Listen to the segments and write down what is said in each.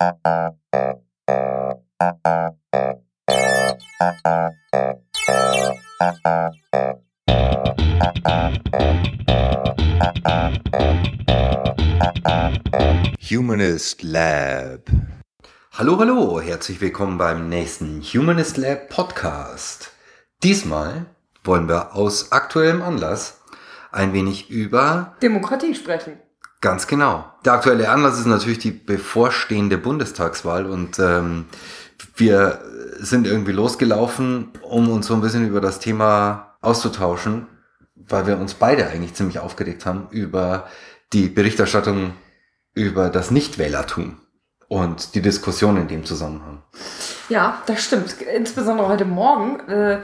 Humanist Lab. Hallo, hallo, herzlich willkommen beim nächsten Humanist Lab Podcast. Diesmal wollen wir aus aktuellem Anlass ein wenig über Demokratie sprechen. Ganz genau. Der aktuelle Anlass ist natürlich die bevorstehende Bundestagswahl und ähm, wir sind irgendwie losgelaufen, um uns so ein bisschen über das Thema auszutauschen, weil wir uns beide eigentlich ziemlich aufgeregt haben über die Berichterstattung über das Nichtwählertum und die Diskussion in dem Zusammenhang. Ja, das stimmt. Insbesondere heute Morgen, äh,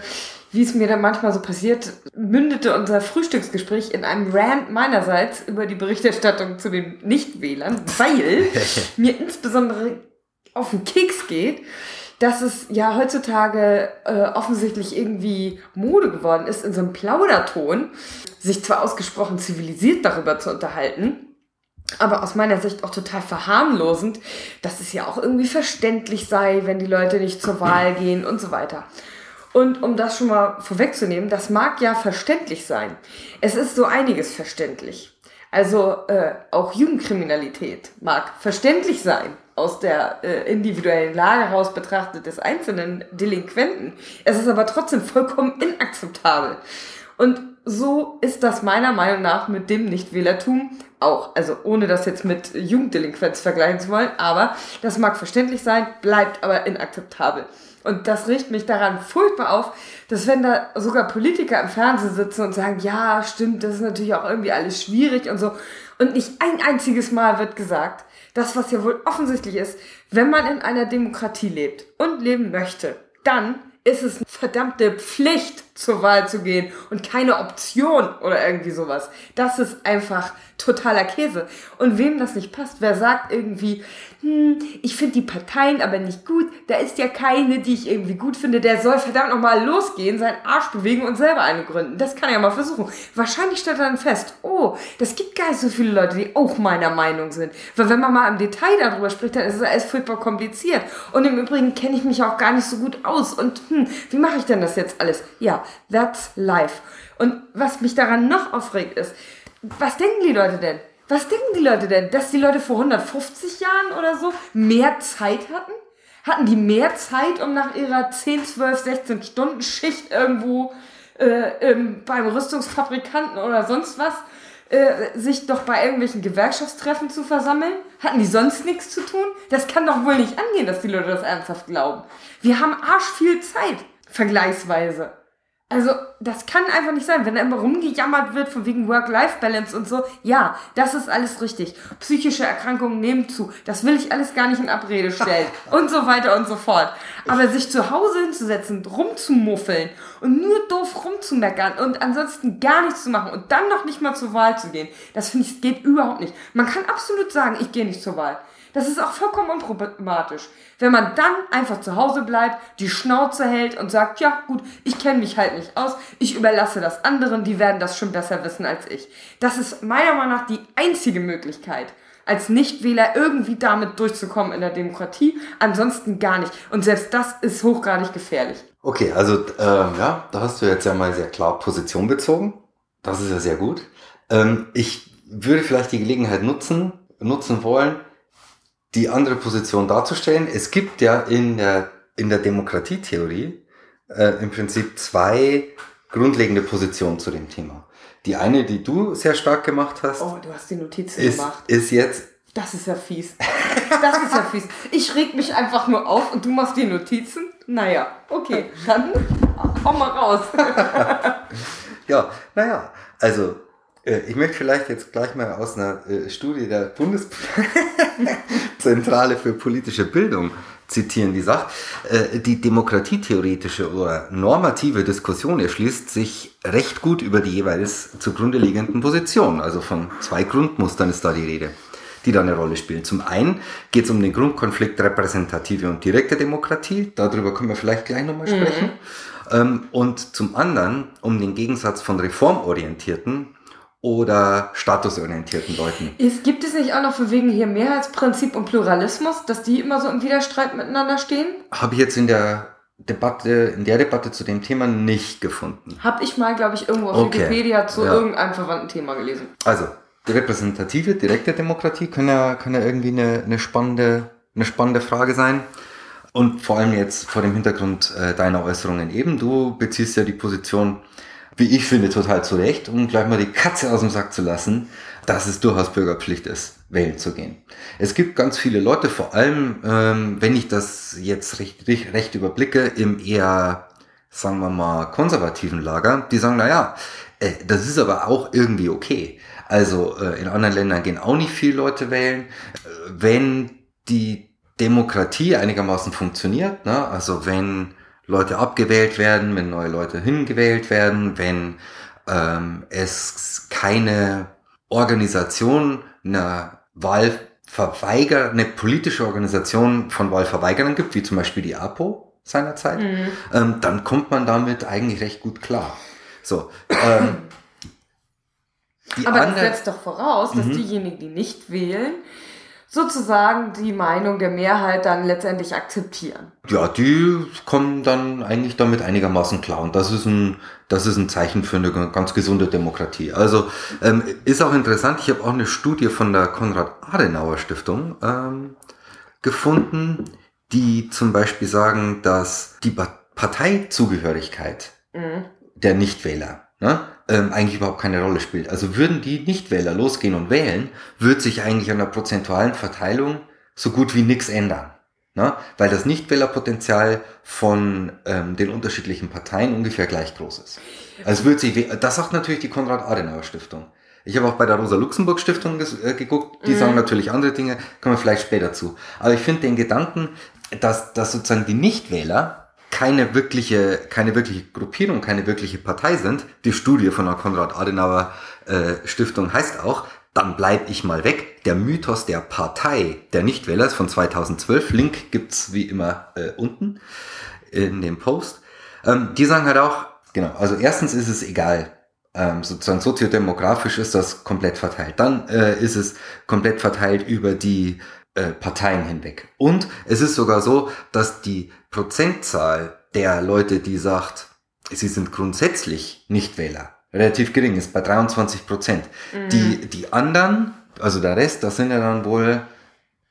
wie es mir dann manchmal so passiert, mündete unser Frühstücksgespräch in einem Rant meinerseits über die Berichterstattung zu den Nichtwählern, weil mir insbesondere auf den Keks geht, dass es ja heutzutage äh, offensichtlich irgendwie Mode geworden ist, in so einem Plauderton sich zwar ausgesprochen zivilisiert darüber zu unterhalten, aber aus meiner Sicht auch total verharmlosend, dass es ja auch irgendwie verständlich sei, wenn die Leute nicht zur Wahl gehen und so weiter. Und um das schon mal vorwegzunehmen, das mag ja verständlich sein. Es ist so einiges verständlich. Also äh, auch Jugendkriminalität mag verständlich sein aus der äh, individuellen Lage heraus betrachtet des einzelnen Delinquenten. Es ist aber trotzdem vollkommen inakzeptabel. Und so ist das meiner Meinung nach mit dem Nichtwählertum auch. Also ohne das jetzt mit Jugenddelinquenz vergleichen zu wollen, aber das mag verständlich sein, bleibt aber inakzeptabel. Und das riecht mich daran furchtbar auf, dass wenn da sogar Politiker im Fernsehen sitzen und sagen, ja, stimmt, das ist natürlich auch irgendwie alles schwierig und so. Und nicht ein einziges Mal wird gesagt, das, was ja wohl offensichtlich ist, wenn man in einer Demokratie lebt und leben möchte, dann ist es eine verdammte Pflicht, zur Wahl zu gehen und keine Option oder irgendwie sowas. Das ist einfach totaler Käse. Und wem das nicht passt, wer sagt irgendwie, hm, ich finde die Parteien aber nicht gut, da ist ja keine, die ich irgendwie gut finde, der soll verdammt nochmal losgehen, seinen Arsch bewegen und selber eine gründen. Das kann er ja mal versuchen. Wahrscheinlich stellt er dann fest, oh, das gibt gar nicht so viele Leute, die auch meiner Meinung sind. Weil wenn man mal im Detail darüber spricht, dann ist es alles furchtbar kompliziert. Und im Übrigen kenne ich mich auch gar nicht so gut aus. Und hm, wie mache ich denn das jetzt alles? Ja, that's life. Und was mich daran noch aufregt ist, was denken die Leute denn? Was denken die Leute denn? Dass die Leute vor 150 Jahren oder so mehr Zeit hatten? Hatten die mehr Zeit, um nach ihrer 10, 12, 16 Stunden Schicht irgendwo äh, ähm, beim Rüstungsfabrikanten oder sonst was äh, sich doch bei irgendwelchen Gewerkschaftstreffen zu versammeln? Hatten die sonst nichts zu tun? Das kann doch wohl nicht angehen, dass die Leute das ernsthaft glauben. Wir haben arsch viel Zeit, vergleichsweise. Also, das kann einfach nicht sein, wenn da immer rumgejammert wird von wegen Work-Life-Balance und so. Ja, das ist alles richtig. Psychische Erkrankungen nehmen zu. Das will ich alles gar nicht in Abrede stellen. und so weiter und so fort. Aber sich zu Hause hinzusetzen, rumzumuffeln und nur doof rumzumeckern und ansonsten gar nichts zu machen und dann noch nicht mal zur Wahl zu gehen, das finde ich, geht überhaupt nicht. Man kann absolut sagen, ich gehe nicht zur Wahl. Das ist auch vollkommen unproblematisch. Wenn man dann einfach zu Hause bleibt, die Schnauze hält und sagt, ja gut, ich kenne mich halt nicht aus, ich überlasse das anderen, die werden das schon besser wissen als ich. Das ist meiner Meinung nach die einzige Möglichkeit, als Nichtwähler irgendwie damit durchzukommen in der Demokratie. Ansonsten gar nicht. Und selbst das ist hochgradig gefährlich. Okay, also ähm, ja, da hast du jetzt ja mal sehr klar Position bezogen. Das ist ja sehr gut. Ähm, ich würde vielleicht die Gelegenheit nutzen, nutzen wollen, die andere Position darzustellen. Es gibt ja in der, in der Demokratietheorie äh, im Prinzip zwei grundlegende Positionen zu dem Thema. Die eine, die du sehr stark gemacht hast. Oh, du hast die Notizen ist, gemacht. Ist jetzt. Das ist ja fies. Das ist ja fies. Ich reg mich einfach nur auf und du machst die Notizen. Naja, okay, dann hau mal raus. ja, naja, also ich möchte vielleicht jetzt gleich mal aus einer äh, Studie der Bundeszentrale für politische Bildung zitieren, die sagt, äh, die demokratietheoretische oder normative Diskussion erschließt sich recht gut über die jeweils zugrunde liegenden Positionen. Also von zwei Grundmustern ist da die Rede, die da eine Rolle spielen. Zum einen geht es um den Grundkonflikt repräsentative und direkte Demokratie. Darüber können wir vielleicht gleich nochmal sprechen. Mhm. Und zum anderen um den Gegensatz von reformorientierten oder statusorientierten Leuten. Ist, gibt es nicht auch noch für wegen hier Mehrheitsprinzip und Pluralismus, dass die immer so im Widerstreit miteinander stehen? Habe ich jetzt in der Debatte, in der Debatte zu dem Thema nicht gefunden. Habe ich mal, glaube ich, irgendwo auf Okay. Wikipedia zu Ja. irgendeinem verwandten Thema gelesen. Also, die repräsentative, direkte Demokratie kann ja, kann ja irgendwie eine, eine, spannende, eine spannende Frage sein. Und vor allem jetzt vor dem Hintergrund äh, deiner Äußerungen eben. Du beziehst ja die Position, wie ich finde, total zu Recht, um gleich mal die Katze aus dem Sack zu lassen, dass es durchaus Bürgerpflicht ist, wählen zu gehen. Es gibt ganz viele Leute, vor allem, ähm, wenn ich das jetzt recht, recht, recht überblicke, im eher, sagen wir mal, konservativen Lager, die sagen, na ja, äh, das ist aber auch irgendwie okay. Also äh, in anderen Ländern gehen auch nicht viele Leute wählen. Äh, wenn die Demokratie einigermaßen funktioniert, ne? also wenn Leute abgewählt werden, wenn neue Leute hingewählt werden, wenn ähm, es keine Organisation einer Wahlverweiger, eine politische Organisation von Wahlverweigerern gibt, wie zum Beispiel die APO seinerzeit, Mhm. ähm, dann kommt man damit eigentlich recht gut klar. So, ähm, Aber das setzt doch voraus, dass Mhm. diejenigen, die nicht wählen, sozusagen die Meinung der Mehrheit dann letztendlich akzeptieren. Ja, die kommen dann eigentlich damit einigermaßen klar. Und das ist ein, das ist ein Zeichen für eine ganz gesunde Demokratie. Also ähm, ist auch interessant, ich habe auch eine Studie von der Konrad-Adenauer-Stiftung ähm, gefunden, die zum Beispiel sagen, dass die Ba- Parteizugehörigkeit Mhm. der Nichtwähler ne, ähm, eigentlich überhaupt keine Rolle spielt. Also würden die Nichtwähler losgehen und wählen, wird sich eigentlich an der prozentualen Verteilung so gut wie nichts ändern. Ne? Weil das Nichtwählerpotenzial von ähm, den unterschiedlichen Parteien ungefähr gleich groß ist. Also wird sich, das sagt natürlich die Konrad-Adenauer-Stiftung. Ich habe auch bei der Rosa-Luxemburg-Stiftung äh, geguckt, die Mhm. sagen natürlich andere Dinge, kommen wir vielleicht später zu. Aber ich finde den Gedanken, dass, dass sozusagen die Nichtwähler keine wirkliche, keine wirkliche Gruppierung, keine wirkliche Partei sind. Die Studie von der Konrad-Adenauer äh, heißt auch, dann bleib ich mal weg. Der Mythos der Partei der Nichtwähler ist von 2012. Link gibt's wie immer äh, unten in dem Post. Ähm, die sagen halt auch, genau, also erstens ist es egal, ähm, sozusagen soziodemografisch ist das komplett verteilt. Dann äh, ist es komplett verteilt über die äh, Parteien hinweg. Und es ist sogar so, dass die Prozentzahl der Leute, die sagt, sie sind grundsätzlich Nichtwähler, relativ gering ist, bei 23 Prozent. Die, die anderen, also der Rest, das sind ja dann wohl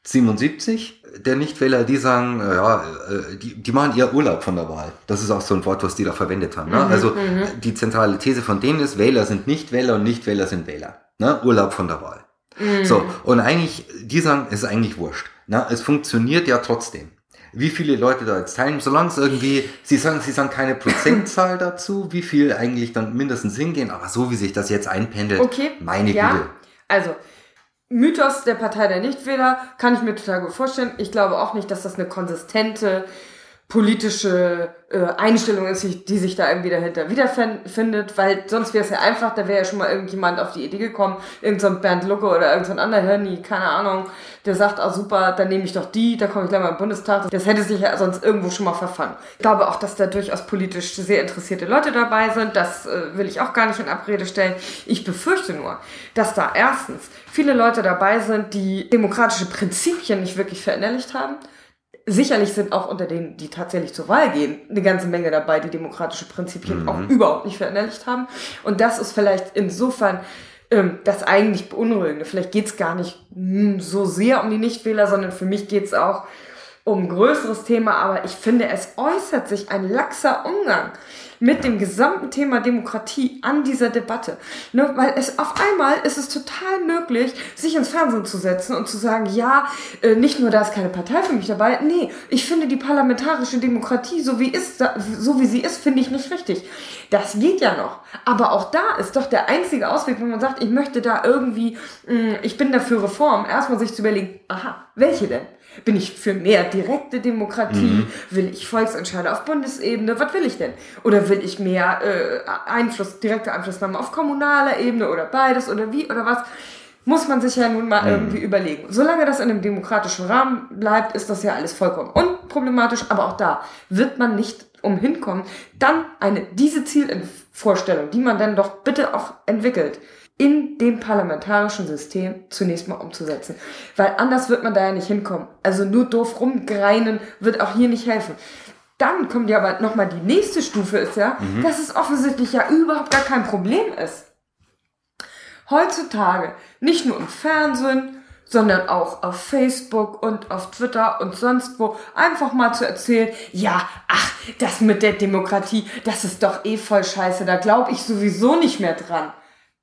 77 der Nichtwähler, die sagen, ja, äh, die, die machen ihr Urlaub von der Wahl. Das ist auch so ein Wort, was die da verwendet haben. Ne? Mhm, also mhm. die zentrale These von denen ist, Wähler sind Nichtwähler und Nichtwähler sind Wähler. Ne? Urlaub von der Wahl. Mhm. So, und eigentlich, die sagen, es ist eigentlich wurscht. Na, es funktioniert ja trotzdem. Wie viele Leute da jetzt teilen, solange es irgendwie, sie sagen, sie sagen keine Prozentzahl dazu, wie viel eigentlich dann mindestens hingehen, aber so wie sich das jetzt einpendelt, Okay. meine ja. Güte. Also, Mythos der Partei der Nichtwähler kann ich mir total gut vorstellen. Ich glaube auch nicht, dass das eine konsistente politische äh, Einstellung ist, die sich da irgendwie dahinter wiederfindet, weil sonst wäre es ja einfach, da wäre ja schon mal irgendjemand auf die Idee gekommen, irgend so Bernd Lucke oder irgend so anderer Hirni, keine Ahnung, der sagt, ah super, dann nehme ich doch die, da komme ich gleich mal im Bundestag. Das hätte sich ja sonst irgendwo schon mal verfangen. Ich glaube auch, dass da durchaus politisch sehr interessierte Leute dabei sind, das äh, will ich auch gar nicht in Abrede stellen. Ich befürchte nur, dass da erstens viele Leute dabei sind, die demokratische Prinzipien nicht wirklich verinnerlicht haben, Sicherlich sind auch unter denen, die tatsächlich zur Wahl gehen, eine ganze Menge dabei, die demokratische Prinzipien auch überhaupt nicht verinnerlicht haben. Und das ist vielleicht insofern ähm, das eigentlich Beunruhigende. Vielleicht geht's gar nicht mm, so sehr um die Nichtwähler, sondern für mich geht's auch um ein größeres Thema. Aber ich finde, es äußert sich ein laxer Umgang mit dem gesamten Thema Demokratie an dieser Debatte. Ne? Weil es auf einmal ist es total möglich, sich ins Fernsehen zu setzen und zu sagen, ja, äh, nicht nur da ist keine Partei für mich dabei, nee, ich finde die parlamentarische Demokratie, so wie, ist, so wie sie ist, finde ich nicht richtig. Das geht ja noch. Aber auch da ist doch der einzige Ausweg, wenn man sagt, ich möchte da irgendwie, mh, ich bin dafür Reform, erstmal sich zu überlegen, aha, welche denn? Bin ich für mehr direkte Demokratie? Will ich Volksentscheide auf Bundesebene? Was will ich denn? Oder will ich mehr äh, Einfluss, direkte Einflussnahme auf kommunaler Ebene oder beides oder wie oder was? Muss man sich ja nun mal irgendwie überlegen. Solange das in einem demokratischen Rahmen bleibt, ist das ja alles vollkommen unproblematisch. Aber auch da wird man nicht umhin kommen, dann eine, diese Zielvorstellung, die man dann doch bitte auch entwickelt, in dem parlamentarischen System zunächst mal umzusetzen. Weil anders wird man da ja nicht hinkommen. Also nur doof rumgreinen wird auch hier nicht helfen. Dann kommt ja aber nochmal die nächste Stufe ist ja, mhm. dass es offensichtlich ja überhaupt gar kein Problem ist. Heutzutage, nicht nur im Fernsehen, sondern auch auf Facebook und auf Twitter und sonst wo einfach mal zu erzählen, ja, ach, das mit der Demokratie, das ist doch eh voll scheiße, da glaube ich sowieso nicht mehr dran.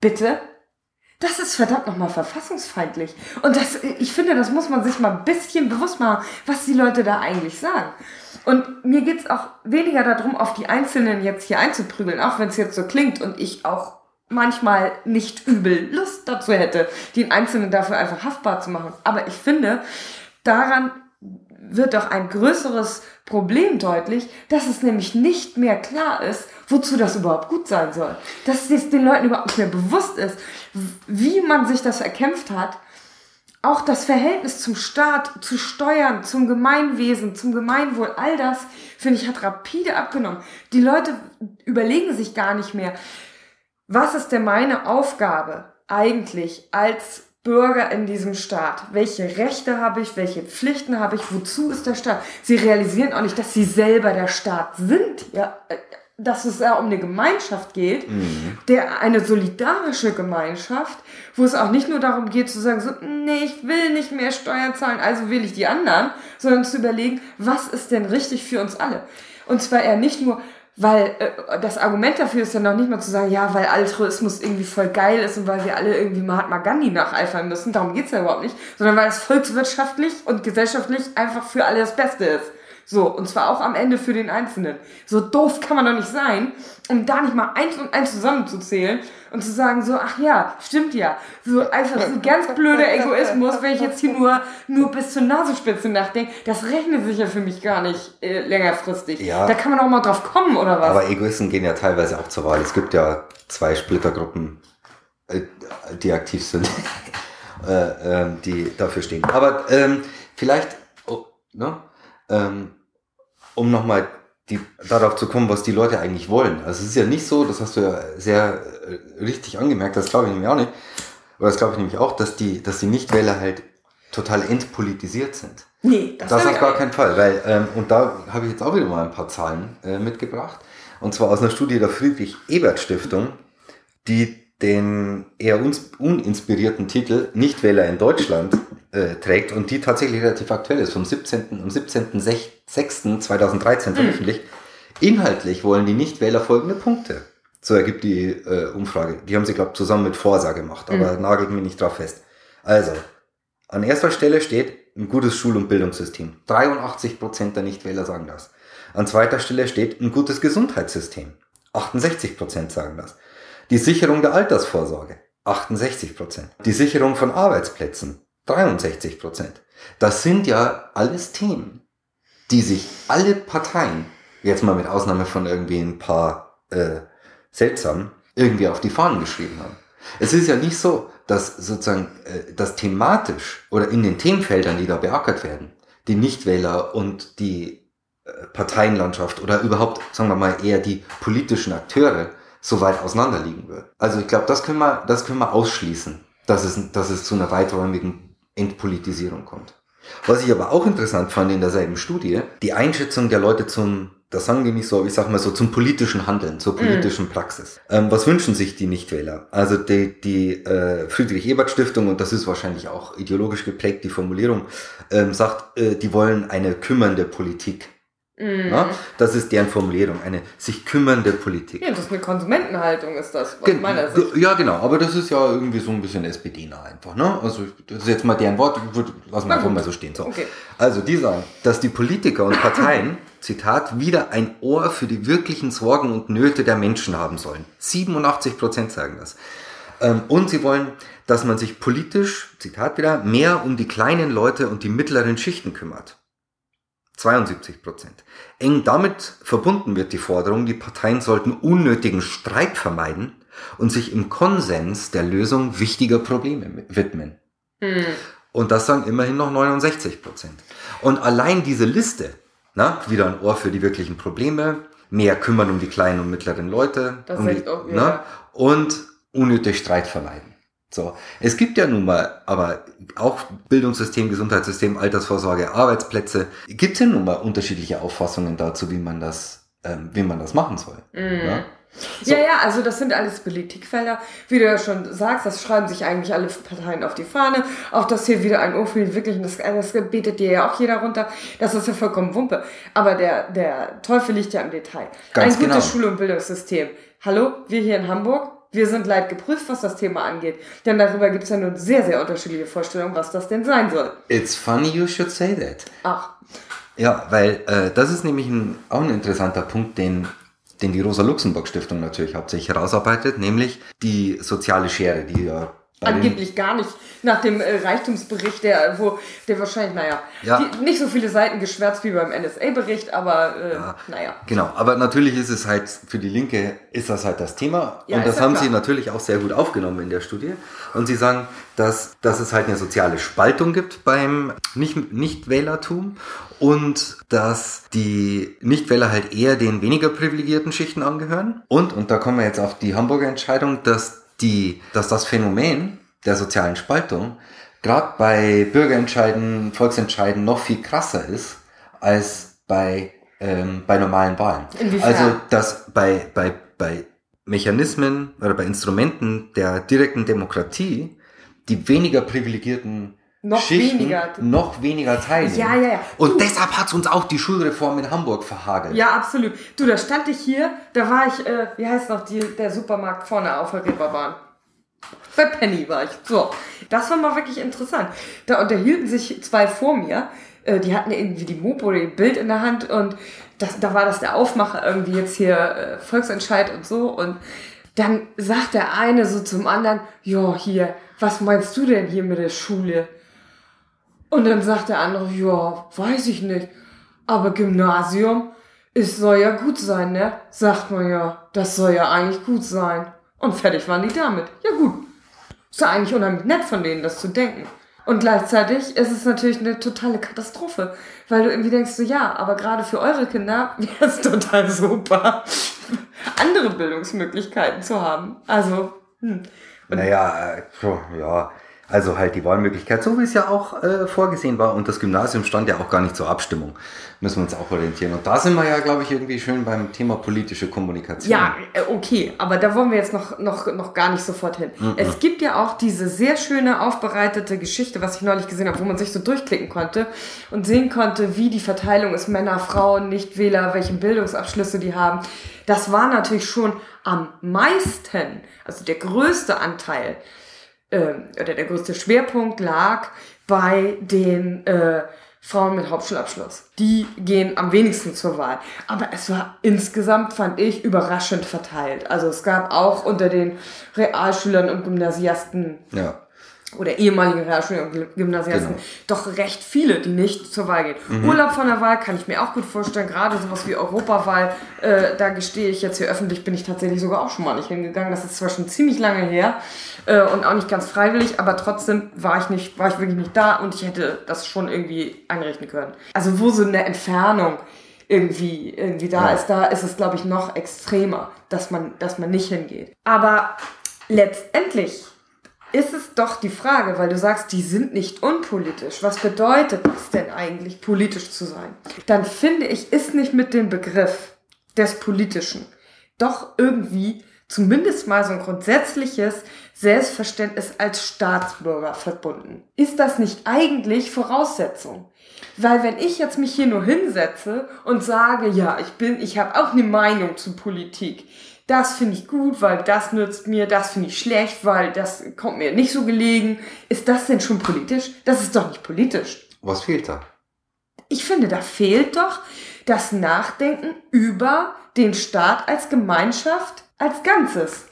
Bitte? Das ist verdammt nochmal verfassungsfeindlich. Und das, ich finde, das muss man sich mal ein bisschen bewusst machen, was die Leute da eigentlich sagen. Und mir geht's auch weniger darum, auf die Einzelnen jetzt hier einzuprügeln, auch wenn es jetzt so klingt und ich auch manchmal nicht übel Lust dazu hätte, den Einzelnen dafür einfach haftbar zu machen. Aber ich finde, daran wird doch ein größeres Problem deutlich, dass es nämlich nicht mehr klar ist, wozu das überhaupt gut sein soll. Dass es den Leuten überhaupt nicht mehr bewusst ist, wie man sich das erkämpft hat. Auch das Verhältnis zum Staat, zu Steuern, zum Gemeinwesen, zum Gemeinwohl, all das, finde ich, hat rapide abgenommen. Die Leute überlegen sich gar nicht mehr, was ist denn meine Aufgabe eigentlich als Bürger in diesem Staat? Welche Rechte habe ich? Welche Pflichten habe ich? Wozu ist der Staat? Sie realisieren auch nicht, dass sie selber der Staat sind. Ja, äh, dass es ja um eine Gemeinschaft geht, mhm. der eine solidarische Gemeinschaft, wo es auch nicht nur darum geht zu sagen, so, nee, ich will nicht mehr Steuern zahlen, also will ich die anderen, sondern zu überlegen, was ist denn richtig für uns alle? Und zwar eher nicht nur, weil äh, das Argument dafür ist ja noch nicht mal zu sagen, ja, weil Altruismus irgendwie voll geil ist und weil wir alle irgendwie Mahatma Gandhi nacheifern müssen, darum geht's ja überhaupt nicht, sondern weil es volkswirtschaftlich und gesellschaftlich einfach für alle das Beste ist. So, und zwar auch am Ende für den Einzelnen. So doof kann man doch nicht sein, um da nicht mal eins und eins zusammenzuzählen und zu sagen so, ach ja, stimmt ja. So einfach so ganz blöder Egoismus, wenn ich jetzt hier nur, nur bis zur Nasenspitze nachdenke, das rechnet sich ja für mich gar nicht äh, längerfristig. Ja, da kann man auch mal drauf kommen, oder was? Aber Egoisten gehen ja teilweise auch zur Wahl. Es gibt ja zwei Splittergruppen, äh, die aktiv sind, äh, ähm, die dafür stehen. Aber ähm, vielleicht, oh, ne? ähm, um nochmal die, darauf zu kommen, was die Leute eigentlich wollen. Also es ist ja nicht so, das hast du ja sehr äh, richtig angemerkt, das glaube ich nämlich auch nicht, oder das glaube ich nämlich auch, dass die, dass die Nichtwähler halt total entpolitisiert sind. Nee, das, das auf gar keinen Fall, weil, ähm, und da habe ich jetzt auch wieder mal ein paar Zahlen äh, mitgebracht, und zwar aus einer Studie der Friedrich-Ebert-Stiftung, die den eher uninspirierten Titel Nichtwähler in Deutschland äh, trägt und die tatsächlich relativ aktuell ist, vom 17. um 17.06.2013 hm. veröffentlicht. Mhm. Inhaltlich wollen die Nichtwähler folgende Punkte. So ergibt die äh, Umfrage. Die haben sie, glaube ich, zusammen mit Forsa gemacht, aber mhm. nagelt mich nicht drauf fest. Also, an erster Stelle steht ein gutes Schul- und Bildungssystem. 83 Prozent der Nichtwähler sagen das. An zweiter Stelle steht ein gutes Gesundheitssystem. 68 Prozent sagen das. Die Sicherung der Altersvorsorge. 68 Prozent. Die Sicherung von Arbeitsplätzen. 63 Prozent. Das sind ja alles Themen, die sich alle Parteien, jetzt mal mit Ausnahme von irgendwie ein paar äh, seltsam, irgendwie auf die Fahnen geschrieben haben. Es ist ja nicht so, dass sozusagen äh, das thematisch oder in den Themenfeldern, die da beackert werden, die Nichtwähler und die äh, Parteienlandschaft oder überhaupt, sagen wir mal, eher die politischen Akteure so weit auseinanderliegen wird. Also ich glaube, das können wir, das können wir ausschließen, dass es, dass es zu einer weiträumigen Entpolitisierung kommt. Was ich aber auch interessant fand in derselben Studie, die Einschätzung der Leute zum, das sagen die nicht so, ich sag mal so, zum politischen Handeln, zur politischen mm. Praxis. Ähm, was wünschen sich die Nichtwähler? Also die, die äh, Friedrich-Ebert-Stiftung, und das ist wahrscheinlich auch ideologisch geprägt, die Formulierung, ähm, sagt, äh, die wollen eine kümmernde Politik. Mhm. Ja, das ist deren Formulierung, eine sich kümmernde Politik. Ja, das ist eine Konsumentenhaltung, ist das, aus Gen meiner Sicht. Ja, genau, aber das ist ja irgendwie so ein bisschen SPD-nah einfach. Ne? Also, das ist jetzt mal deren Wort, lassen wir einfach mal so stehen. So. Okay. Also, die sagen, dass die Politiker und Parteien, Zitat, wieder ein Ohr für die wirklichen Sorgen und Nöte der Menschen haben sollen. 87 Prozent sagen das. Ähm, und sie wollen, dass man sich politisch, Zitat wieder, mehr um die kleinen Leute und die mittleren Schichten kümmert. 72 Prozent. Eng damit verbunden wird die Forderung, die Parteien sollten unnötigen Streit vermeiden und sich im Konsens der Lösung wichtiger Probleme widmen. Hm. Und das sagen immerhin noch 69 Prozent. Und allein diese Liste, na, wieder ein Ohr für die wirklichen Probleme, mehr kümmern um die kleinen und mittleren Leute. Um die, na, und unnötig Streit vermeiden. So. Es gibt ja nun mal, aber auch Bildungssystem, Gesundheitssystem, Altersvorsorge, Arbeitsplätze, gibt es ja nun mal unterschiedliche Auffassungen dazu, wie man das, ähm, wie man das machen soll. Mhm. Ja? Ja, ja, also das sind alles Politikfelder. Wie du ja schon sagst, das schreiben sich eigentlich alle Parteien auf die Fahne. Auch das hier wieder ein Ohrfried, wirklich, das, das betet dir ja auch jeder runter. Das ist ja vollkommen Wumpe. Aber der, der Teufel liegt ja im Detail. Ganz ein gutes genau. Schul- und Bildungssystem. Hallo, wir hier in Hamburg, wir sind leid geprüft, was das Thema angeht. Denn darüber gibt es ja nun sehr, sehr unterschiedliche Vorstellungen, was das denn sein soll. It's funny you should say that. Ach, Ja, weil äh, das ist nämlich ein, auch ein interessanter Punkt, den, den die Rosa-Luxemburg-Stiftung natürlich hauptsächlich herausarbeitet, nämlich die soziale Schere, die ja Angeblich gar nicht. Nach dem äh, Reichtumsbericht, der, wo, der wahrscheinlich, naja, Ja. die, nicht so viele Seiten geschwärzt wie beim NSA-Bericht, aber äh, naja. Genau, aber natürlich ist es halt für die Linke ist das halt das Thema Ja, und das ja haben klar. sie natürlich auch sehr gut aufgenommen in der Studie und sie sagen, dass, dass es halt eine soziale Spaltung gibt beim Nicht- Nichtwählertum und dass die Nichtwähler halt eher den weniger privilegierten Schichten angehören und und da kommen wir jetzt auf die Hamburger Entscheidung, dass die dass das Phänomen der sozialen Spaltung gerade bei Bürgerentscheiden, Volksentscheiden noch viel krasser ist als bei, ähm, bei normalen Wahlen. Inwiefern? Also, dass bei, bei, bei Mechanismen oder bei Instrumenten der direkten Demokratie die weniger privilegierten Noch Schichten weniger. noch weniger teilnehmen. Ja, ja, ja. Und Du- deshalb hat uns auch die Schulreform in Hamburg verhagelt. Ja, absolut. Du, da stand ich hier, da war ich, äh, wie heißt noch die, der Supermarkt vorne auf der Reeperbahn? Bei Penny war ich. So, das war mal wirklich interessant. Da unterhielten sich zwei vor mir, äh, die hatten irgendwie die Mopo oder ihr Bild in der Hand und das, da war das der Aufmacher irgendwie jetzt hier äh, Volksentscheid und so und dann sagt der eine so zum anderen, ja, hier, was meinst du denn hier mit der Schule? Und dann sagt der andere, ja, weiß ich nicht. Aber Gymnasium, es soll ja gut sein, ne? Sagt man ja, das soll ja eigentlich gut sein. Und fertig waren die damit. Ja gut. Ist ja eigentlich unheimlich nett von denen, das zu denken. Und gleichzeitig ist es natürlich eine totale Katastrophe, weil du irgendwie denkst, so, ja, aber gerade für eure Kinder wäre es total super, andere Bildungsmöglichkeiten zu haben. Also, hm. Naja, äh, ja. Also halt die Wahlmöglichkeit, so wie es ja auch äh, vorgesehen war. Und das Gymnasium stand ja auch gar nicht zur Abstimmung. Müssen wir uns auch orientieren. Und da sind wir ja, glaube ich, irgendwie schön beim Thema politische Kommunikation. Ja, äh, okay, aber da wollen wir jetzt noch, noch, noch gar nicht sofort hin. Es gibt ja auch diese sehr schöne aufbereitete Geschichte, was ich neulich gesehen habe, wo man sich so durchklicken konnte und sehen konnte, wie die Verteilung ist, Männer, Frauen, Nichtwähler, welche Bildungsabschlüsse die haben. Das war natürlich schon am meisten, also der größte Anteil ähm, oder der größte Schwerpunkt lag bei den äh, Frauen mit Hauptschulabschluss. Die gehen am wenigsten zur Wahl. Aber es war insgesamt, fand ich, überraschend verteilt. Also es gab auch unter den Realschülern und Gymnasiasten Ja. Oder ehemaligen Realschüler und Gymnasiasten Genau. doch recht viele, die nicht zur Wahl gehen. Urlaub von der Wahl kann ich mir auch gut vorstellen, gerade sowas wie Europawahl, äh, da gestehe ich jetzt hier öffentlich, bin ich tatsächlich sogar auch schon mal nicht hingegangen. Das ist zwar schon ziemlich lange her äh, und auch nicht ganz freiwillig, aber trotzdem war ich nicht, war ich wirklich nicht da und ich hätte das schon irgendwie einrichten können. Also wo so eine Entfernung irgendwie, irgendwie da Ja. ist, da ist es, glaube ich, noch extremer, dass man, dass man nicht hingeht. Aber letztendlich ist es doch die Frage, weil du sagst, die sind nicht unpolitisch. Was bedeutet das denn eigentlich, politisch zu sein? Dann finde ich, ist nicht mit dem Begriff des Politischen doch irgendwie zumindest mal so ein grundsätzliches Selbstverständnis als Staatsbürger verbunden. Ist das nicht eigentlich Voraussetzung? Weil wenn ich jetzt mich hier nur hinsetze und sage, ja, ich bin, ich habe auch eine Meinung zu Politik, das finde ich gut, weil das nützt mir, das finde ich schlecht, weil das kommt mir nicht so gelegen. Ist das denn schon politisch? Das ist doch nicht politisch. Was fehlt da? Ich finde, da fehlt doch das Nachdenken über den Staat als Gemeinschaft, als Ganzes.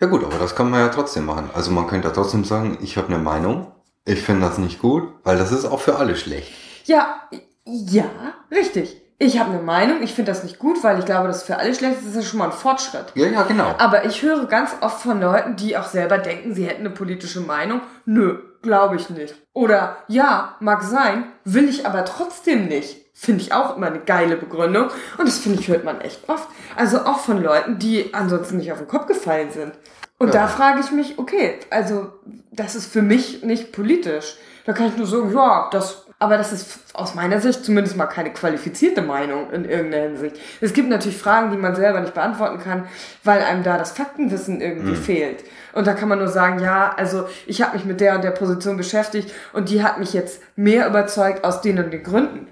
Ja gut, aber das kann man ja trotzdem machen. Also man könnte ja trotzdem sagen, ich habe eine Meinung, ich finde das nicht gut, weil das ist auch für alle schlecht. Ja, ja, richtig. Ich habe eine Meinung, ich finde das nicht gut, weil ich glaube, das ist für alle schlecht, das ist ja schon mal ein Fortschritt. Ja, ja, genau. Aber ich höre ganz oft von Leuten, die auch selber denken, sie hätten eine politische Meinung. Nö, glaube ich nicht. Oder ja, mag sein, will ich aber trotzdem nicht. Finde ich auch immer eine geile Begründung. Und das finde ich, hört man echt oft. Also auch von Leuten, die ansonsten nicht auf den Kopf gefallen sind. Und Ja. da frage ich mich, okay, also das ist für mich nicht politisch. Da kann ich nur sagen, ja, das, aber das ist aus meiner Sicht zumindest mal keine qualifizierte Meinung in irgendeiner Hinsicht. Es gibt natürlich Fragen, die man selber nicht beantworten kann, weil einem da das Faktenwissen irgendwie fehlt. Und da kann man nur sagen, ja, also ich habe mich mit der und der Position beschäftigt und die hat mich jetzt mehr überzeugt aus den und den Gründen.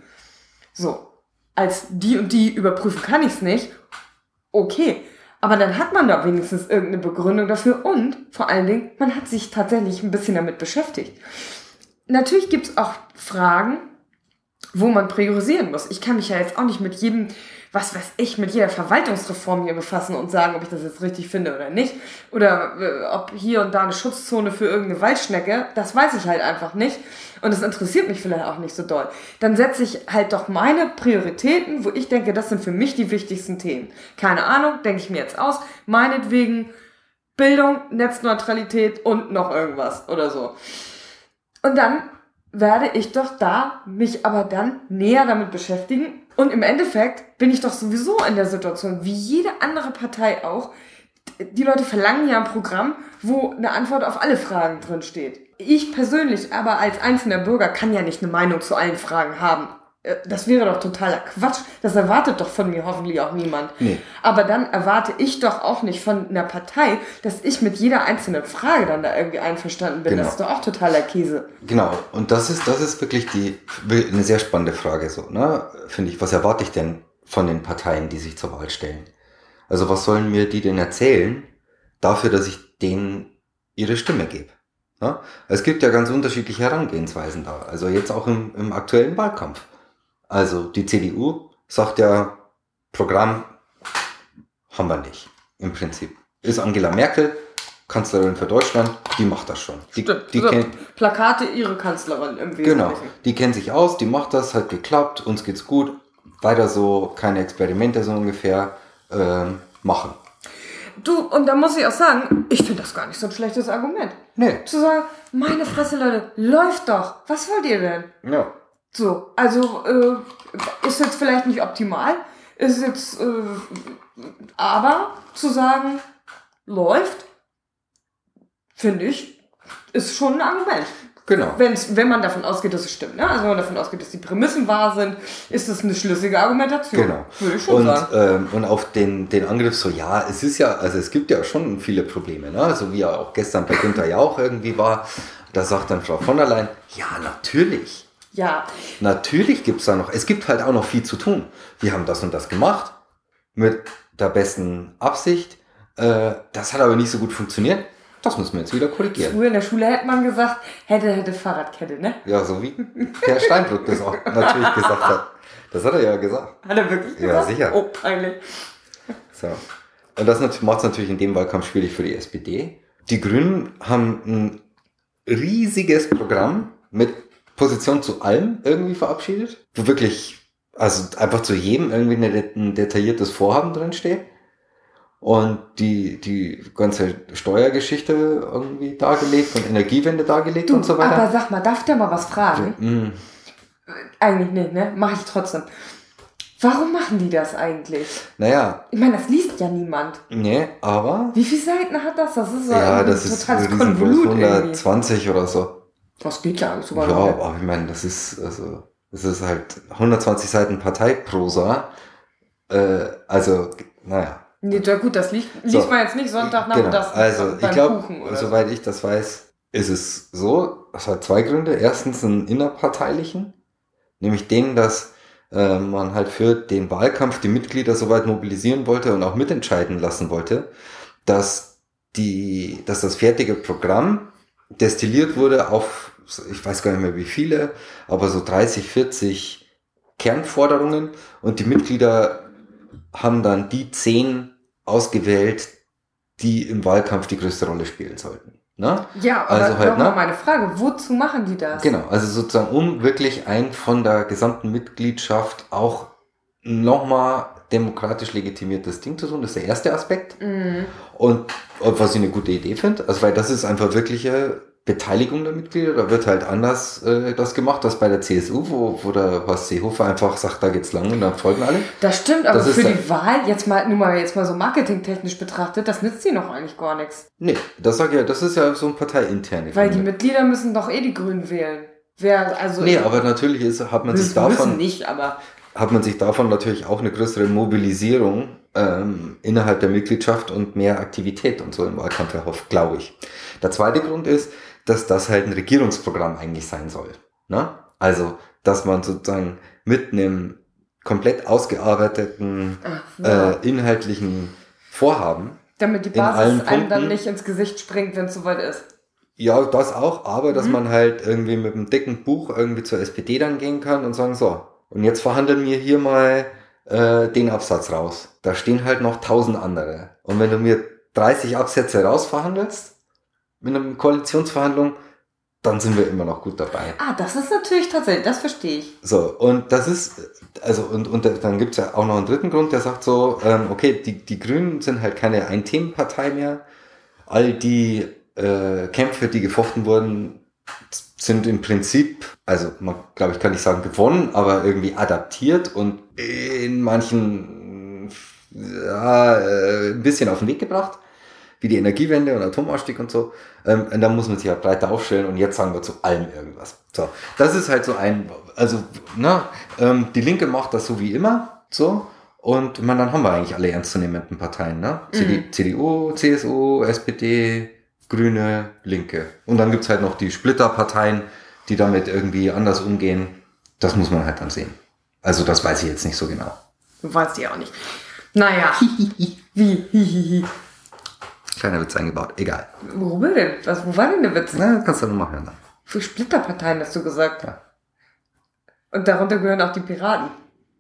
So, als die und die überprüfen kann ich es nicht. Okay, aber dann hat man da wenigstens irgendeine Begründung dafür und vor allen Dingen, man hat sich tatsächlich ein bisschen damit beschäftigt. Natürlich gibt es auch Fragen, wo man priorisieren muss. Ich kann mich ja jetzt auch nicht mit jedem, was weiß ich, mit jeder Verwaltungsreform hier befassen und sagen, ob ich das jetzt richtig finde oder nicht. Oder äh, ob hier und da eine Schutzzone für irgendeine Waldschnecke, das weiß ich halt einfach nicht. Und das interessiert mich vielleicht auch nicht so doll. Dann setze ich halt doch meine Prioritäten, wo ich denke, das sind für mich die wichtigsten Themen. Keine Ahnung, denke ich mir jetzt aus. Meinetwegen Bildung, Netzneutralität und noch irgendwas oder so. Und dann werde ich doch da mich aber dann näher damit beschäftigen. Und im Endeffekt bin ich doch sowieso in der Situation, wie jede andere Partei auch. Die Leute verlangen ja ein Programm, wo eine Antwort auf alle Fragen drin steht. Ich persönlich aber als einzelner Bürger kann ja nicht eine Meinung zu allen Fragen haben. Äh, Das wäre doch totaler Quatsch. Das erwartet doch von mir hoffentlich auch niemand. Nee. Aber dann erwarte ich doch auch nicht von einer Partei, dass ich mit jeder einzelnen Frage dann da irgendwie einverstanden bin. Genau. Das ist doch auch totaler Käse. Genau, und das ist, das ist wirklich die, eine sehr spannende Frage, so, ne? Finde ich. Was erwarte ich denn von den Parteien, die sich zur Wahl stellen? Also, was sollen mir die denn erzählen, dafür, dass ich denen ihre Stimme gebe? Ne? Es gibt ja ganz unterschiedliche Herangehensweisen da. Also, jetzt auch im, im aktuellen Wahlkampf. Also, die CDU sagt ja, Programm haben wir nicht, im Prinzip. Ist Angela Merkel, Kanzlerin für Deutschland, die macht das schon. Die, die so, kennt, Plakate ihre Kanzlerin im Wesentlichen. Genau, die kennt sich aus, die macht das, hat geklappt, uns geht's gut, weiter so, keine Experimente so ungefähr ähm, machen. Du, und da muss ich auch sagen, ich finde das gar nicht so ein schlechtes Argument. Nee, Zu sagen, meine Fresse, Leute, läuft doch. Was wollt ihr denn? ja, So, also äh, ist jetzt vielleicht nicht optimal, ist jetzt, äh, aber zu sagen, läuft, finde ich, ist schon ein Argument. genau. Wenn's, wenn man davon ausgeht, dass es stimmt. Ne? Also wenn man davon ausgeht, dass die Prämissen wahr sind, ist das eine schlüssige Argumentation. Genau. Würde ich schon Und, sagen. ähm, und auf den, den Angriff so, ja, es ist ja, also es gibt ja schon viele Probleme, ne? so wie ja auch gestern bei Günther Jauch irgendwie war. Da sagt dann Frau von der Leyen, ja, natürlich. Ja, Natürlich gibt's da noch, es gibt halt auch noch viel zu tun. Wir haben das und das gemacht, mit der besten Absicht. Äh, das hat aber nicht so gut funktioniert. Das müssen wir jetzt wieder korrigieren. früher in der Schule hätte man gesagt, hätte, hätte Fahrradkette, ne? Ja, so wie Herr Steinbrück das auch natürlich gesagt hat. Das hat er ja gesagt. Hat er wirklich Ja, gesagt? sicher. Oh, peinlich. So. Und das macht es natürlich in dem Wahlkampf schwierig für die SPD. Die Grünen haben ein riesiges Programm mit Position zu allem irgendwie verabschiedet, wo wirklich, also einfach zu jedem irgendwie ein detailliertes Vorhaben drin steht. Und die, die ganze Steuergeschichte irgendwie dargelegt und Energiewende dargelegt Du, und so weiter. aber sag mal, darf der mal was fragen? Mm, Eigentlich nicht, ne? Mach ich trotzdem. Warum machen die das eigentlich? naja, Ich meine, das liest ja niemand. nee, aber Wie viele Seiten hat das? Das ist ja, ein das ist totales Konvolut irgendwie. 120 oder so. Das geht ja sogar Ja, noch. aber ich meine, das ist, also, das ist halt 120 Seiten Parteiprosa. Äh, also, naja. Nee, ja gut, das liest, liest So. man jetzt nicht Sonntagnachmittags Genau. Also, ich glaube, soweit ich das weiß, ist es so, es hat zwei Gründe. Erstens einen innerparteilichen, nämlich den, dass äh, man halt für den Wahlkampf die Mitglieder soweit mobilisieren wollte und auch mitentscheiden lassen wollte, dass die, dass das fertige Programm destilliert wurde auf, ich weiß gar nicht mehr wie viele, aber so 30, 40 Kernforderungen und die Mitglieder haben dann die zehn ausgewählt, die im Wahlkampf die größte Rolle spielen sollten. Ne? Ja, aber Also halt, nochmal ne? meine Frage, wozu machen die das? Genau, also sozusagen, um wirklich ein von der gesamten Mitgliedschaft auch nochmal demokratisch legitimiertes Ding zu tun. Das ist der erste Aspekt. Mhm. Und, und was ich eine gute Idee finde, also weil das ist einfach wirkliche Beteiligung der Mitglieder, da wird halt anders äh, das gemacht als bei der CSU, wo, wo der Horst Seehofer einfach sagt, da geht's lang und dann folgen alle. Das stimmt, aber Das für die Wahl, jetzt mal, nur mal jetzt mal so marketingtechnisch betrachtet, das nützt sie noch eigentlich gar nichts. Nee, das sag ich ja, das ist ja so ein parteiinterne. Weil die. Mitglieder müssen doch eh die Grünen wählen. Wer, also. Nee, aber natürlich ist, hat man sich müssen davon, nicht, aber. Hat man sich davon natürlich auch eine größere Mobilisierung ähm, innerhalb der Mitgliedschaft und mehr Aktivität und so im Wahlkampf erhofft, glaube ich. Der zweite Grund ist, dass das halt ein Regierungsprogramm eigentlich sein soll. Ne? Also, dass man sozusagen mit einem komplett ausgearbeiteten Ach, ja. äh, inhaltlichen Vorhaben, Damit die Basis einem dann Punkten- nicht ins Gesicht springt, wenn es soweit ist. ja, das auch, aber dass Mhm. man halt irgendwie mit einem dicken Buch irgendwie zur SPD dann gehen kann und sagen, so, und jetzt verhandeln wir hier mal äh, den Absatz raus. Da stehen halt noch tausend andere. Und wenn du mir 30 Absätze rausverhandelst, mit einer Koalitionsverhandlung, dann sind wir immer noch gut dabei. Ah, das ist natürlich tatsächlich, das verstehe ich. So, und das ist, also, und, und dann gibt's ja auch noch einen dritten Grund, der sagt so, ähm, okay, die, die Grünen sind halt keine Ein-Themen-Partei mehr. All die äh, Kämpfe, die gefochten wurden, sind im Prinzip, also man glaube ich kann nicht sagen gewonnen, aber irgendwie adaptiert und in manchen ja, äh, ein bisschen auf den Weg gebracht, wie die Energiewende und Atomausstieg und so. Ähm, und da muss man sich halt breiter aufstellen und jetzt sagen wir zu allem irgendwas. So, das ist halt so ein, also, na, ähm, die Linke macht das so wie immer, so. Und man, dann haben wir eigentlich alle ernstzunehmenden Parteien, ne? CD, CDU, CSU, SPD, Grüne, Linke. Und dann gibt's halt noch die Splitterparteien, die damit irgendwie anders umgehen. Das muss man halt dann sehen. Also das weiß ich jetzt nicht so genau. Du weißt ja auch nicht. Naja. Wie? Hihihi. Kleiner Witz eingebaut, egal. Worüber denn? Was, wo war denn der Witz? Na, kannst du noch mal hören dann. Für Splitterparteien hast du gesagt. Ja. Und darunter gehören auch die Piraten.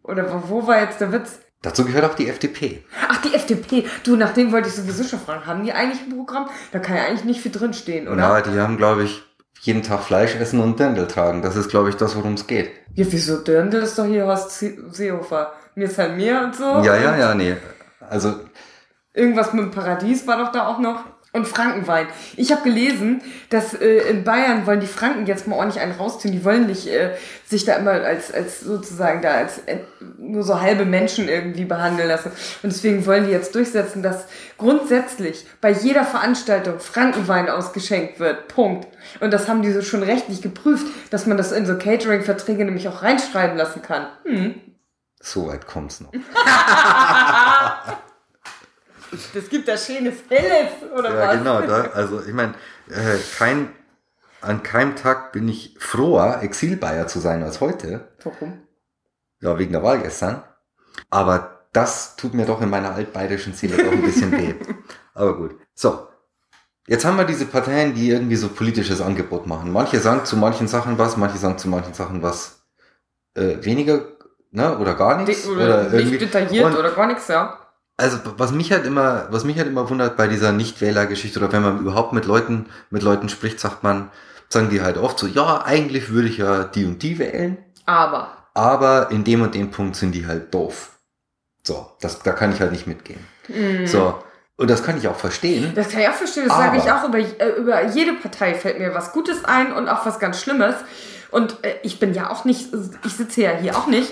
Oder wo, wo war jetzt der Witz? Dazu gehört auch die FDP. Ach, die FDP. Du, nach dem wollte ich sowieso schon fragen. Haben die eigentlich ein Programm? Da kann ja eigentlich nicht viel drinstehen, oder? Ja, die haben, glaube ich, jeden Tag Fleisch essen und Dirndl tragen. Das ist, glaube ich, das, worum es geht. Ja, wieso? Dirndl ist doch hier Horst Se- Seehofer. Mir ist halt mir und so. Ja, ja, ja, nee. Also, Irgendwas mit dem Paradies war doch da auch noch. Und Frankenwein. Ich habe gelesen, dass äh, in Bayern wollen die Franken jetzt mal ordentlich einen rausziehen. Die wollen nicht äh, sich da immer als, als sozusagen da als äh, nur so halbe Menschen irgendwie behandeln lassen. Und deswegen wollen die jetzt durchsetzen, dass grundsätzlich bei jeder Veranstaltung Frankenwein ausgeschenkt wird. Punkt. Und das haben die so schon rechtlich geprüft, dass man das in so Catering-Verträge nämlich auch reinschreiben lassen kann. Hm. so weit kommt's noch. Das gibt da schönes Helles, oder Ja, was? genau. Da, also, ich meine, äh, kein, an keinem Tag bin ich froher, Exilbayer zu sein als heute. Warum? Ja, wegen der Wahl gestern. Aber das tut mir doch in meiner altbayerischen Seele doch ein bisschen weh. Aber gut. So. Jetzt haben wir diese Parteien, die irgendwie so politisches Angebot machen. Manche sagen zu manchen Sachen was, manche sagen zu manchen Sachen was äh, weniger, ne, oder gar nichts. Di- Oder, nicht irgendwie. detailliert Und- oder gar nichts, ja. Also was mich halt immer, was mich halt immer wundert bei dieser Nichtwählergeschichte oder wenn man überhaupt mit Leuten, mit Leuten spricht, sagt man, sagen die halt oft so, ja, eigentlich würde ich ja die und die wählen, Aber. aber in dem und dem Punkt sind die halt doof. So, das, da kann ich halt nicht mitgehen. Mh. So, und das kann ich auch verstehen. Das kann ich auch verstehen, das sage ich auch über, äh, über jede Partei fällt mir was Gutes ein und auch was ganz Schlimmes. Und äh, ich bin ja auch nicht, ich sitze ja hier auch nicht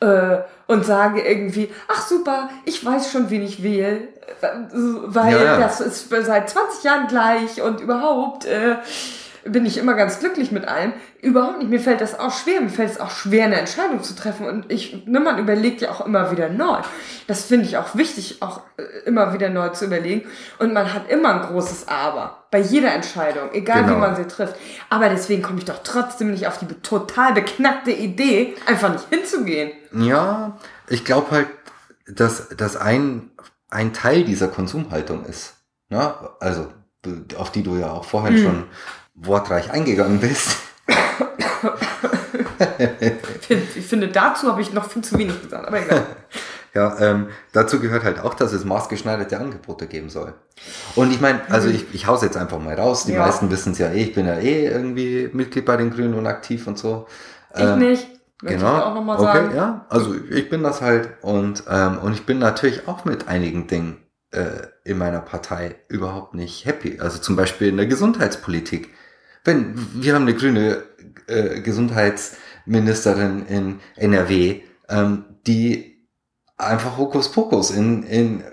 äh, und sage irgendwie, ach super, ich weiß schon, wen ich wähle, äh, weil Ja, ja. das ist seit 20 Jahren gleich und überhaupt äh, bin ich immer ganz glücklich mit allem. Überhaupt nicht. Mir fällt das auch schwer. Mir fällt es auch schwer, eine Entscheidung zu treffen. Und ich, ne, man überlegt ja auch immer wieder neu. Das finde ich auch wichtig, auch äh, immer wieder neu zu überlegen. Und man hat immer ein großes Aber. Bei jeder Entscheidung. Egal Genau. wie man sie trifft. Aber deswegen komme ich doch trotzdem nicht auf die total beknackte Idee, einfach nicht hinzugehen. Ja, ich glaube halt, dass das ein, ein Teil dieser Konsumhaltung ist. Ne? Also, auf die du ja auch vorhin Hm. schon wortreich eingegangen bist. Ich finde, dazu habe ich noch viel zu wenig gesagt. Aber egal. Ja, ähm, dazu gehört halt auch, dass es maßgeschneiderte Angebote geben soll. Und ich meine, also ich, ich hau's jetzt einfach mal raus. Die Ja. meisten wissen es ja eh, ich bin ja eh irgendwie Mitglied bei den Grünen und aktiv und so. Ich Ähm, nicht. Möchte Genau. ich okay, sagen. ja. Also ich bin das halt und ähm, und ich bin natürlich auch mit einigen Dingen äh, in meiner Partei überhaupt nicht happy. Also zum Beispiel in der Gesundheitspolitik. Wenn, wir haben eine grüne äh, Gesundheitsministerin in NRW, ähm, die einfach Hokuspokus in, in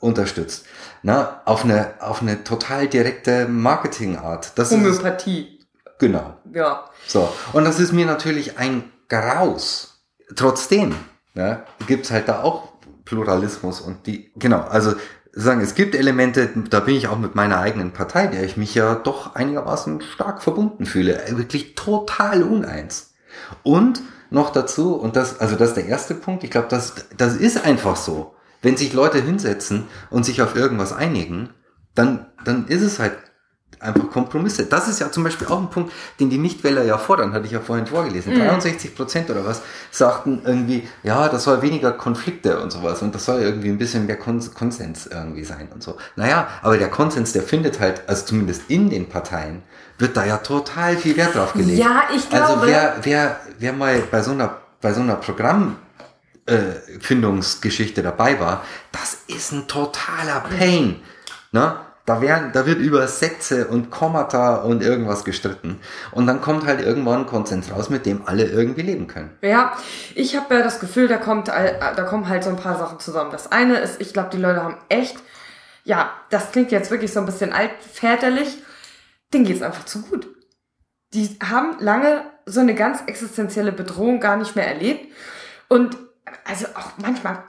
unterstützt. Na, auf eine, auf eine total direkte Marketingart. Das Homöopathie. Ist, genau. Ja. So. Und das ist mir natürlich ein Graus. Trotzdem, ne, gibt's halt da auch Pluralismus und die, genau, also sagen, es gibt Elemente, da bin ich auch mit meiner eigenen Partei, der ich mich ja doch einigermaßen stark verbunden fühle, wirklich total uneins. Und noch dazu, und das, also das ist der erste Punkt, ich glaube, das, das ist einfach so. Wenn sich Leute hinsetzen und sich auf irgendwas einigen, dann, dann ist es halt einfach Kompromisse. Das ist ja zum Beispiel auch ein Punkt, den die Nichtwähler ja fordern, hatte ich ja vorhin vorgelesen. Mhm. 63 Prozent oder was sagten irgendwie, ja, das soll weniger Konflikte und sowas und das soll irgendwie ein bisschen mehr Kons Konsens irgendwie sein und so. Naja, aber der Konsens, der findet halt, also zumindest in den Parteien, wird da ja total viel Wert drauf gelegt. Ja, ich also glaube. Also wer, wer, wer mal bei so einer, bei so einer Programm äh, Findungsgeschichte dabei war, das ist ein totaler Pain. Ne? Da, werden, da wird über Sätze und Kommata und irgendwas gestritten. Und dann kommt halt irgendwann ein Konsens raus, mit dem alle irgendwie leben können. Ja, ich habe ja das Gefühl, da, kommt, da kommen halt so ein paar Sachen zusammen. Das eine ist, ich glaube, die Leute haben echt, ja, das klingt jetzt wirklich so ein bisschen altväterlich, denen geht's einfach zu gut. Die haben lange so eine ganz existenzielle Bedrohung gar nicht mehr erlebt. Und also auch manchmal,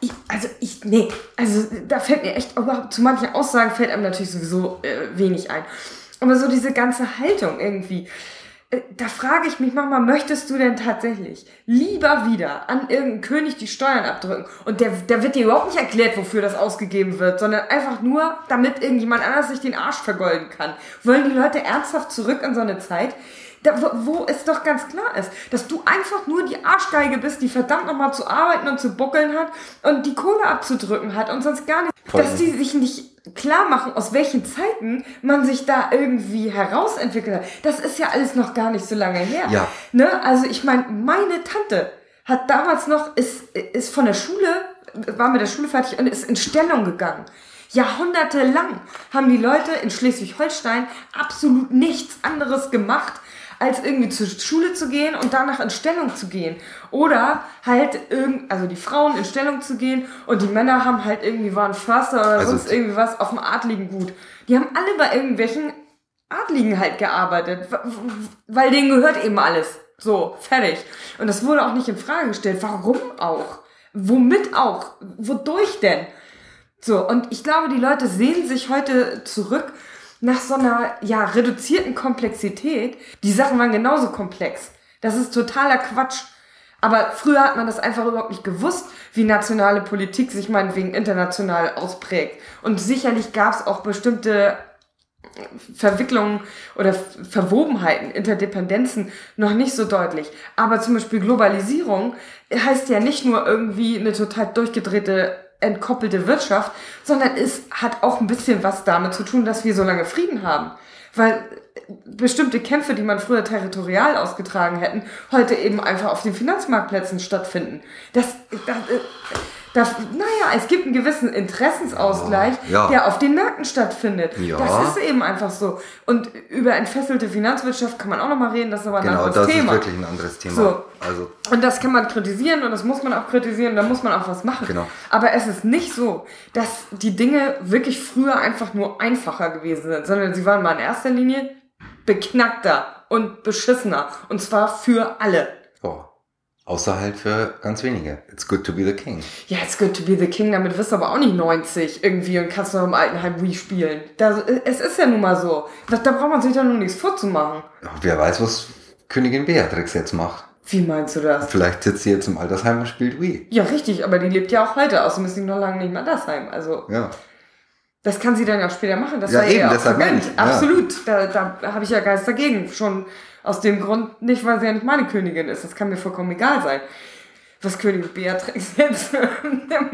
ich, also ich, nee, also da fällt mir echt zu manchen Aussagen fällt einem natürlich sowieso äh, wenig ein. Aber so diese ganze Haltung irgendwie, äh, da frage ich mich manchmal, möchtest du denn tatsächlich lieber wieder an irgendeinen König die Steuern abdrücken und der, der wird dir überhaupt nicht erklärt, wofür das ausgegeben wird, sondern einfach nur, damit irgendjemand anders sich den Arsch vergolden kann. Wollen die Leute ernsthaft zurück in so eine Zeit, da, wo es doch ganz klar ist, dass du einfach nur die Arschgeige bist, die verdammt nochmal zu arbeiten und zu buckeln hat und die Kohle abzudrücken hat und sonst gar nicht. Voll. Dass die sich nicht klar machen, aus welchen Zeiten man sich da irgendwie herausentwickelt hat. Das ist ja alles noch gar nicht so lange her. Ja. Ne? Also ich meine, meine Tante hat damals noch, ist, ist von der Schule, war mit der Schule fertig und ist in Stellung gegangen. Jahrhundertelang haben die Leute in Schleswig-Holstein absolut nichts anderes gemacht, als irgendwie zur Schule zu gehen und danach in Stellung zu gehen. Oder halt irgend, also die Frauen in Stellung zu gehen und die Männer haben halt irgendwie waren Förster oder also sonst irgendwie was auf dem adligen Gut. Die haben alle bei irgendwelchen Adligen halt gearbeitet, weil denen gehört eben alles. So, fertig. Und das wurde auch nicht in Frage gestellt. Warum auch? Womit auch? Wodurch denn? So, und ich glaube, die Leute sehen sich heute zurück nach so einer ja, reduzierten Komplexität, die Sachen waren genauso komplex. Das ist totaler Quatsch. Aber früher hat man das einfach überhaupt nicht gewusst, wie nationale Politik sich meinetwegen international ausprägt. Und sicherlich gab es auch bestimmte Verwicklungen oder Verwobenheiten, Interdependenzen noch nicht so deutlich. Aber zum Beispiel Globalisierung heißt ja nicht nur irgendwie eine total durchgedrehte entkoppelte Wirtschaft, sondern es hat auch ein bisschen was damit zu tun, dass wir so lange Frieden haben. Weil bestimmte Kämpfe, die man früher territorial ausgetragen hätten, heute eben einfach auf den Finanzmarktplätzen stattfinden. Das, das, das, naja, es gibt einen gewissen Interessensausgleich, ja, ja. der auf den Märkten stattfindet. Ja. Das ist eben einfach so. Und über entfesselte Finanzwirtschaft kann man auch nochmal reden, das ist aber ein genau, anderes Thema. Genau, das ist wirklich ein anderes Thema. So. Also. Und das kann man kritisieren und das muss man auch kritisieren, da muss man auch was machen. Genau. Aber es ist nicht so, dass die Dinge wirklich früher einfach nur einfacher gewesen sind, sondern sie waren mal in erster Linie beknackter und beschissener. Und zwar für alle. Außer halt für ganz wenige. It's good to be the king. Ja, it's good to be the king. Damit wirst du aber auch nicht 90 irgendwie und kannst noch im Altenheim Wii spielen. Das, es ist ja nun mal so. Da, da braucht man sich doch nur nichts vorzumachen. Wer weiß, was Königin Beatrix jetzt macht. Wie meinst du das? Vielleicht sitzt sie jetzt im Altersheim und spielt Wii. Ja, richtig, aber die lebt ja auch heute, außerdem ist sie noch lange nicht im Altersheim. Also. Ja. Das kann sie dann ja später machen. Das ja, war eben, ja deshalb auch Absolut. Ja. Da, da habe ich ja Geist dagegen. Schon aus dem Grund nicht, weil sie ja nicht meine Königin ist. Das kann mir vollkommen egal sein. Was Königin Beatrix jetzt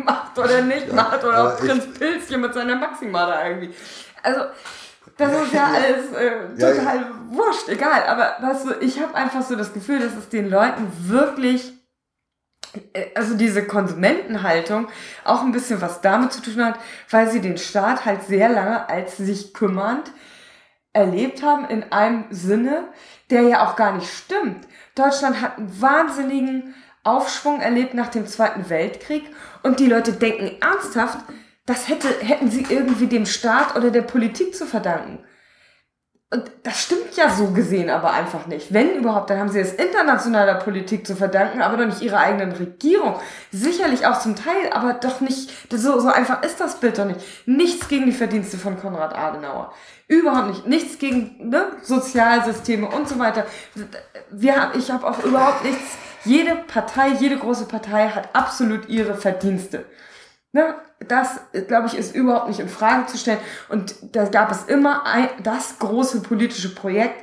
macht oder nicht ja, macht. Oder auch Prinz Pilzchen mit seiner Maxima da irgendwie. Also, das ist ja alles äh, total ja, wurscht, egal. Aber weißt du, ich habe einfach so das Gefühl, dass es den Leuten wirklich äh, also diese Konsumentenhaltung auch ein bisschen was damit zu tun hat, weil sie den Staat halt sehr lange als sich kümmernd erlebt haben in einem Sinne, der ja auch gar nicht stimmt. Deutschland hat einen wahnsinnigen Aufschwung erlebt nach dem Zweiten Weltkrieg und die Leute denken ernsthaft, das hätte, hätten sie irgendwie dem Staat oder der Politik zu verdanken. Und das stimmt ja so gesehen aber einfach nicht. Wenn überhaupt, dann haben sie es internationaler Politik zu verdanken, aber doch nicht ihrer eigenen Regierung. Sicherlich auch zum Teil, aber doch nicht, so, so einfach ist das Bild doch nicht. Nichts gegen die Verdienste von Konrad Adenauer. Überhaupt nicht. Nichts gegen ne, Sozialsysteme und so weiter. Wir, ich habe auch überhaupt nichts. Jede Partei, jede große Partei hat absolut ihre Verdienste. Ne? Das, glaube ich, ist überhaupt nicht in Frage zu stellen. Und da gab es immer ein, das große politische Projekt,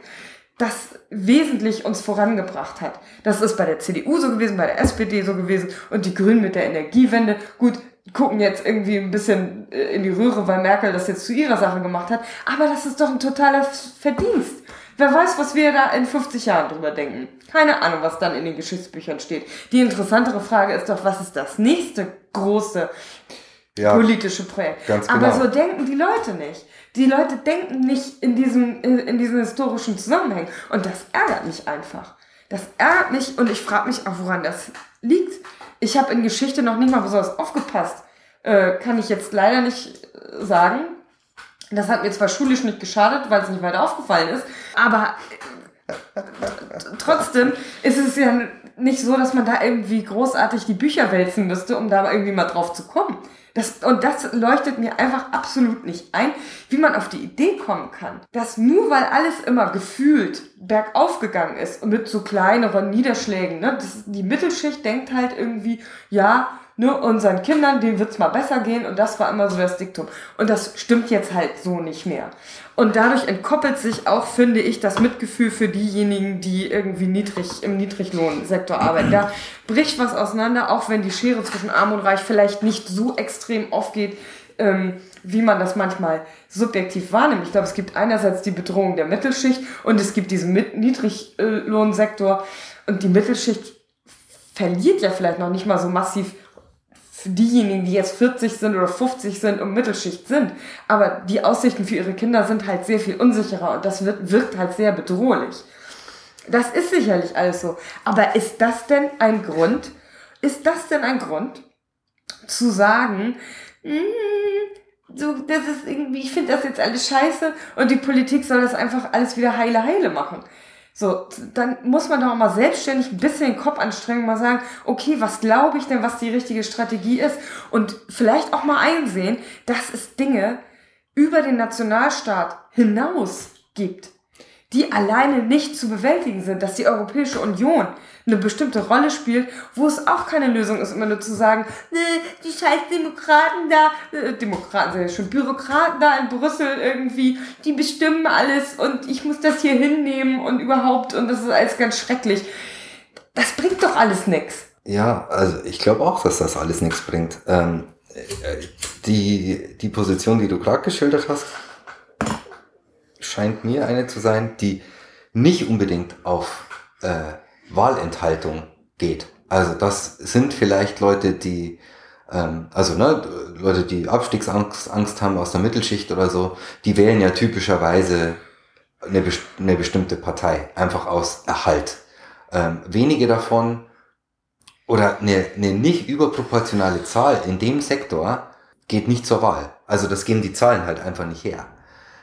das wesentlich uns vorangebracht hat. Das ist bei der CDU so gewesen, bei der SPD so gewesen und die Grünen mit der Energiewende. Gut, gucken jetzt irgendwie ein bisschen äh, in die Röhre, weil Merkel das jetzt zu ihrer Sache gemacht hat. Aber das ist doch ein totaler Verdienst. Wer weiß, was wir da in 50 Jahren drüber denken. Keine Ahnung, was dann in den Geschichtsbüchern steht. Die interessantere Frage ist doch, was ist das nächste große ja, politische Projekt? Ganz genau. Aber so denken die Leute nicht. Die Leute denken nicht in diesem, in diesem historischen Zusammenhang. Und das ärgert mich einfach. Das ärgert mich und ich frage mich auch, woran das liegt. Ich habe in Geschichte noch nicht mal besonders aufgepasst. Äh, kann ich jetzt leider nicht äh, sagen. Das hat mir zwar schulisch nicht geschadet, weil es nicht weiter aufgefallen ist, aber trotzdem ist es ja nicht so, dass man da irgendwie großartig die Bücher wälzen müsste, um da irgendwie mal drauf zu kommen. Das, und das leuchtet mir einfach absolut nicht ein, wie man auf die Idee kommen kann, dass nur weil alles immer gefühlt bergauf gegangen ist und mit so kleineren Niederschlägen, ne, das, die Mittelschicht denkt halt irgendwie, ja, ne, unseren Kindern, denen wird's mal besser gehen und das war immer so das Diktum. Und das stimmt jetzt halt so nicht mehr. Und dadurch entkoppelt sich auch, finde ich, das Mitgefühl für diejenigen, die irgendwie niedrig, im Niedriglohnsektor arbeiten. Da bricht was auseinander, auch wenn die Schere zwischen Arm und Reich vielleicht nicht so extrem aufgeht, ähm, wie man das manchmal subjektiv wahrnimmt. Ich glaube, es gibt einerseits die Bedrohung der Mittelschicht und es gibt diesen Niedriglohnsektor und die Mittelschicht verliert ja vielleicht noch nicht mal so massiv für diejenigen, die jetzt 40 sind oder 50 sind und Mittelschicht sind. Aber die Aussichten für ihre Kinder sind halt sehr viel unsicherer und das wird, wirkt halt sehr bedrohlich. Das ist sicherlich alles so. Aber ist das denn ein Grund? Ist das denn ein Grund zu sagen, mm, so, das ist irgendwie, ich finde das jetzt alles scheiße und die Politik soll das einfach alles wieder heile heile machen. So, dann muss man doch mal selbstständig ein bisschen den Kopf anstrengen mal sagen, okay, was glaube ich denn, was die richtige Strategie ist? Und vielleicht auch mal einsehen, dass es Dinge über den Nationalstaat hinaus gibt die alleine nicht zu bewältigen sind, dass die Europäische Union eine bestimmte Rolle spielt, wo es auch keine Lösung ist, immer nur zu sagen, nee, die scheiß Demokraten da, äh, Demokraten sind ja schon Bürokraten da in Brüssel irgendwie, die bestimmen alles und ich muss das hier hinnehmen und überhaupt und das ist alles ganz schrecklich. Das bringt doch alles nix. Ja, also ich glaube auch, dass das alles nichts bringt. Ähm, äh, die, die Position, die du gerade geschildert hast, scheint mir eine zu sein, die nicht unbedingt auf äh, Wahlenthaltung geht. Also das sind vielleicht Leute, die ähm, also ne, Leute, die Abstiegsangst Angst haben aus der Mittelschicht oder so, die wählen ja typischerweise eine, eine bestimmte Partei, einfach aus Erhalt. Ähm, wenige davon oder eine, eine nicht überproportionale Zahl in dem Sektor geht nicht zur Wahl. Also das geben die Zahlen halt einfach nicht her,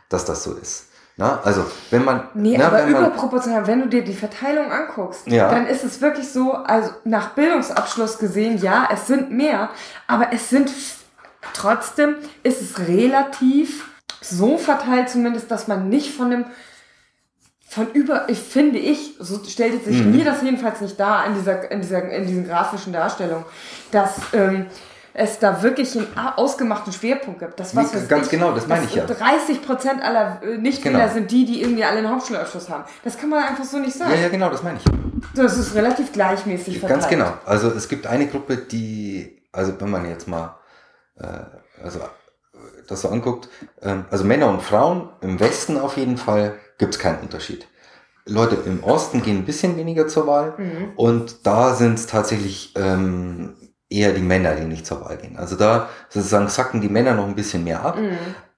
dass das so ist. Na, also, wenn man. Nee, na, aber wenn überproportional, wenn du dir die Verteilung anguckst, ja. dann ist es wirklich so, also nach Bildungsabschluss gesehen, ja, es sind mehr, aber es sind trotzdem, ist es relativ so verteilt zumindest, dass man nicht von dem von über, ich finde ich, so stellt sich mhm. mir das jedenfalls nicht dar in dieser, in dieser, in diesen grafischen Darstellungen, dass ähm, es da wirklich einen ausgemachten Schwerpunkt gibt. Das was nee, ganz ich, genau, das meine ich ja. 30 Prozent aller äh, Nichtwähler genau. sind die, die irgendwie alle einen Hauptschulabschluss haben. Das kann man einfach so nicht sagen. Ja, ja, genau, das meine ich. Das ist relativ gleichmäßig verteilt. Ganz genau. Also es gibt eine Gruppe, die, also wenn man jetzt mal, äh, also das so anguckt, äh, also Männer und Frauen im Westen auf jeden Fall gibt es keinen Unterschied. Leute im Osten gehen ein bisschen weniger zur Wahl mhm. und da sind es tatsächlich ähm, eher die Männer, die nicht zur Wahl gehen. Also da sozusagen sacken die Männer noch ein bisschen mehr ab. Mhm.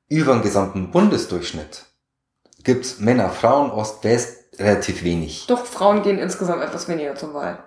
Über den gesamten Bundesdurchschnitt gibt's Männer, Frauen, Ost-West relativ wenig. Doch, Frauen gehen insgesamt etwas weniger zur Wahl.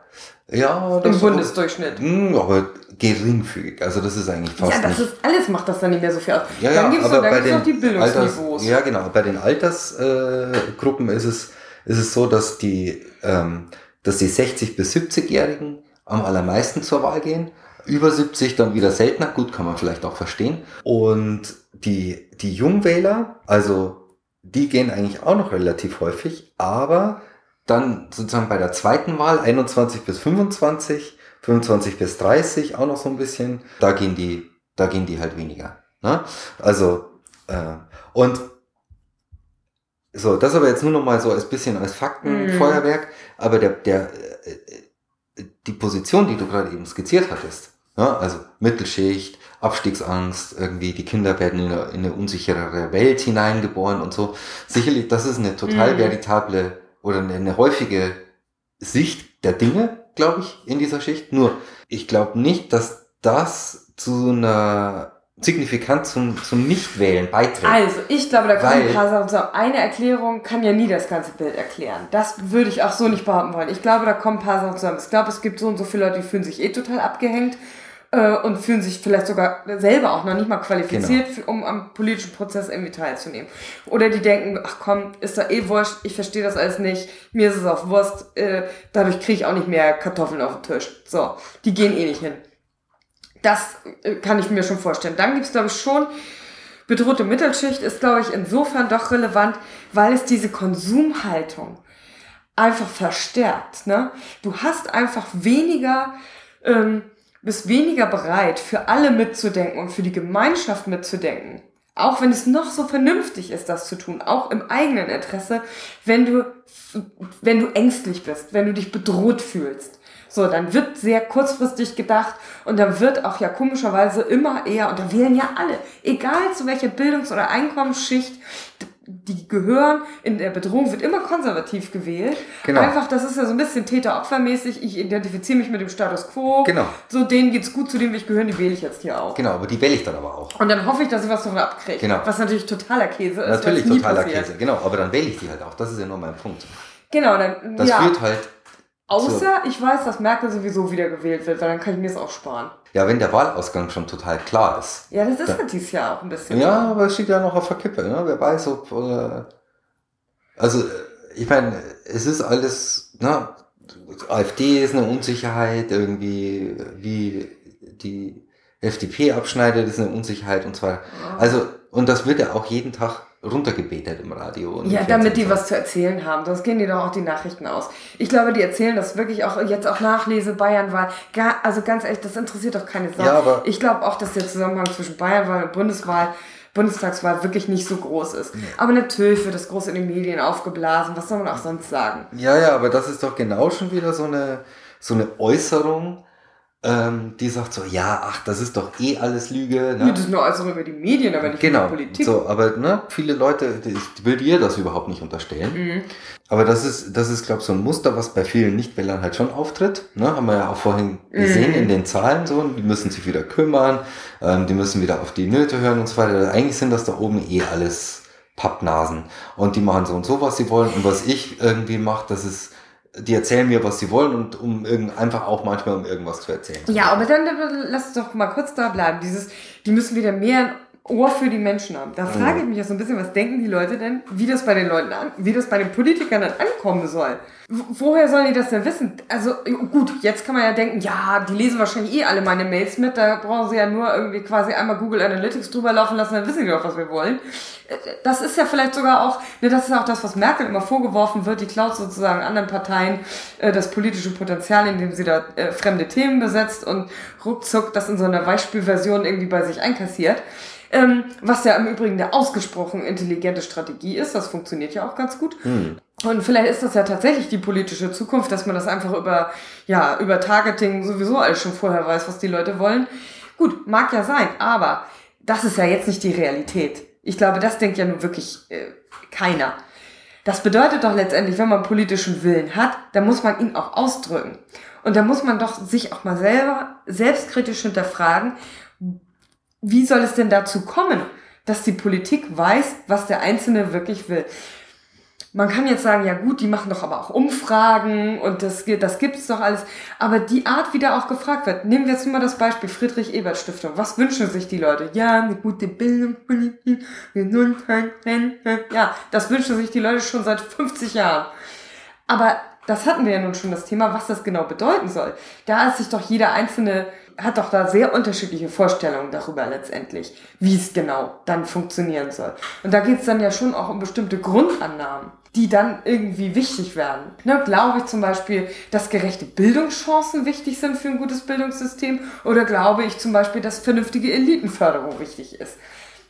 Ja, Im Bundesdurchschnitt. Mh, hm, aber geringfügig. Also das ist eigentlich fast Ja, das nicht. ist, alles macht das dann nicht mehr so viel aus. Ja, dann ja, gibt's aber noch, dann bei gibt's den noch die Bildungsniveaus. Alters, ja, genau. Bei den Altersgruppen äh, ist es ist es so, dass die ähm, dass die 60 bis 70-Jährigen am allermeisten zur Wahl gehen. Über 70 dann wieder seltener. Gut, kann man vielleicht auch verstehen. Und die die Jungwähler, also die gehen eigentlich auch noch relativ häufig, aber dann sozusagen bei der zweiten Wahl 21 bis 25, 25 bis 30 auch noch so ein bisschen, da gehen die, da gehen die halt weniger. Ne? Also äh, und so, das aber jetzt nur noch mal so als bisschen als Faktenfeuerwerk, aber der, der, äh, die Position, die du gerade eben skizziert hattest, ja, also Mittelschicht, Abstiegsangst, irgendwie die Kinder werden in eine, in eine unsicherere Welt hineingeboren und so. Sicherlich, das ist eine total Mhm. veritable oder eine, eine häufige Sicht der Dinge, glaube ich, in dieser Schicht. Nur, ich glaube nicht, dass das zu einer signifikant zum, zum Nichtwählen beiträgt. Also, ich glaube, da kommen ein paar Sachen zusammen. Eine Erklärung kann ja nie das ganze Bild erklären. Das würde ich auch so nicht behaupten wollen. Ich glaube, da kommen ein paar Sachen zusammen. Ich glaube, es gibt so und so viele Leute, die fühlen sich eh total abgehängt äh, und fühlen sich vielleicht sogar selber auch noch nicht mal qualifiziert, für, um am politischen Prozess irgendwie teilzunehmen. Oder die denken, ach komm, ist doch eh wurscht, ich verstehe das alles nicht, mir ist es auch Wurst, äh, dadurch kriege ich auch nicht mehr Kartoffeln auf den Tisch. So, die gehen eh nicht hin. Das äh, kann ich mir schon vorstellen. Dann gibt's glaube ich, schon bedrohte Mittelschicht, ist, glaube ich, insofern doch relevant, weil es diese Konsumhaltung einfach verstärkt. Ne? Du hast einfach weniger, ähm, bist weniger bereit, für alle mitzudenken und für die Gemeinschaft mitzudenken. Auch wenn es noch so vernünftig ist, das zu tun, auch im eigenen Interesse, wenn du, wenn du ängstlich bist, wenn du dich bedroht fühlst. So, dann wird sehr kurzfristig gedacht und dann wird auch ja komischerweise immer eher, und da wählen ja alle, egal zu welcher Bildungs- oder Einkommensschicht, die gehören, in der Bedrohung wird immer konservativ gewählt. Genau. Einfach, das ist ja so ein bisschen Täter-Opfer-mäßig, ich identifiziere mich mit dem Status Quo. Genau. So, denen geht's gut, zu denen will ich gehören, die wähle ich jetzt hier auch. Genau, aber die wähle ich dann aber auch. Und dann hoffe ich, dass ich was davon abkriege. Genau. Was natürlich totaler Käse ist. Natürlich totaler. Käse, genau, aber dann wähle ich die halt auch. Das ist ja nur mein Punkt. Genau, dann, Das ja. führt halt, Außer ich weiß, dass Merkel sowieso wieder gewählt wird, weil dann kann ich mir das auch sparen. ja, wenn der Wahlausgang schon total klar ist. Ja, das ist halt dieses Jahr auch ein bisschen. Ja, aber es steht ja noch auf der Kippe, ne? Wer weiß, ob, äh, also, ich meine, es ist alles, ne? AfD ist eine Unsicherheit, irgendwie, wie die FDP abschneidet, ist eine Unsicherheit und zwar, also, und das wird ja auch jeden Tag runtergebetet im Radio. Ja, damit die was zu erzählen haben. Sonst gehen die doch auch die Nachrichten aus. Ich glaube, die erzählen das wirklich auch jetzt auch Nachlese Bayernwahl. Gar, also ganz ehrlich, das interessiert doch keine Sau. Ja, aber- ich glaube auch, dass der Zusammenhang zwischen Bayernwahl und Bundeswahl, Bundestagswahl wirklich nicht so groß ist. Aber natürlich wird das groß in den Medien aufgeblasen. Was soll man auch sonst sagen? Ja, ja, aber das ist doch genau schon wieder so eine, so eine Äußerung, ähm, die sagt so, ja, ach, das ist doch eh alles Lüge. Ne? Das ist nur also über die Medien, aber nicht Genau, über die Politik. so, aber ne, viele Leute, die will dir das überhaupt nicht unterstellen. Mhm. Aber das ist, das ist, glaube ich, so ein Muster, was bei vielen Nichtwählern halt schon auftritt. Ne? Haben wir ja auch vorhin gesehen Mhm. in den Zahlen so, die müssen sich wieder kümmern, ähm, die müssen wieder auf die Nöte hören und so weiter. Eigentlich sind das da oben eh alles Pappnasen. Und die machen so und so, was sie wollen. Und was ich irgendwie mache, das ist, die erzählen mir, was sie wollen und um irgend, einfach auch manchmal um irgendwas zu erzählen. Ja, aber dann lass uns doch mal kurz da bleiben. Dieses, die müssen wieder mehr Ohr für die Menschen haben. Da frage ich mich ja so ein bisschen, was denken die Leute denn, wie das bei den Leuten an, wie das bei den Politikern dann ankommen soll. Woher sollen die das denn wissen? Also gut, jetzt kann man ja denken, ja, die lesen wahrscheinlich eh alle meine Mails mit, da brauchen sie ja nur irgendwie quasi einmal Google Analytics drüber laufen lassen, dann wissen die doch, was wir wollen. Äh, Das ist ja vielleicht sogar auch, ne, das ist auch das, was Merkel immer vorgeworfen wird, die klaut sozusagen anderen Parteien äh, das politische Potenzial, indem sie da äh, fremde Themen besetzt und ruckzuck das in so einer Beispielversion irgendwie bei sich einkassiert. Ähm, was ja im Übrigen eine ausgesprochen intelligente Strategie ist, das funktioniert ja auch ganz gut. Und vielleicht ist das ja tatsächlich die politische Zukunft, dass man das einfach über, ja, über Targeting sowieso alles schon vorher weiß, was die Leute wollen. Gut, mag ja sein, aber das ist ja jetzt nicht die Realität. Ich glaube, das denkt ja nun wirklich äh, keiner. Das bedeutet doch letztendlich, wenn man politischen Willen hat, dann muss man ihn auch ausdrücken. Und da muss man doch sich auch mal selber selbstkritisch hinterfragen, wie soll es denn dazu kommen, dass die Politik weiß, was der Einzelne wirklich will? man kann jetzt sagen, ja gut, die machen doch aber auch Umfragen und das, das gibt's doch alles. Aber die Art, wie da auch gefragt wird, nehmen wir jetzt mal das Beispiel Friedrich-Ebert-Stiftung. Was wünschen sich die Leute? Ja, eine gute Bildung, ja, das wünschen sich die Leute schon seit 50 Jahren. Aber das hatten wir ja nun schon das Thema, was das genau bedeuten soll. Da ist sich doch jeder einzelne hat doch da sehr unterschiedliche Vorstellungen darüber letztendlich, wie es genau dann funktionieren soll. Und da geht es dann ja schon auch um bestimmte Grundannahmen, die dann irgendwie wichtig werden. Ne, glaube ich zum Beispiel, dass gerechte Bildungschancen wichtig sind für ein gutes Bildungssystem oder glaube ich zum Beispiel, dass vernünftige Elitenförderung wichtig ist.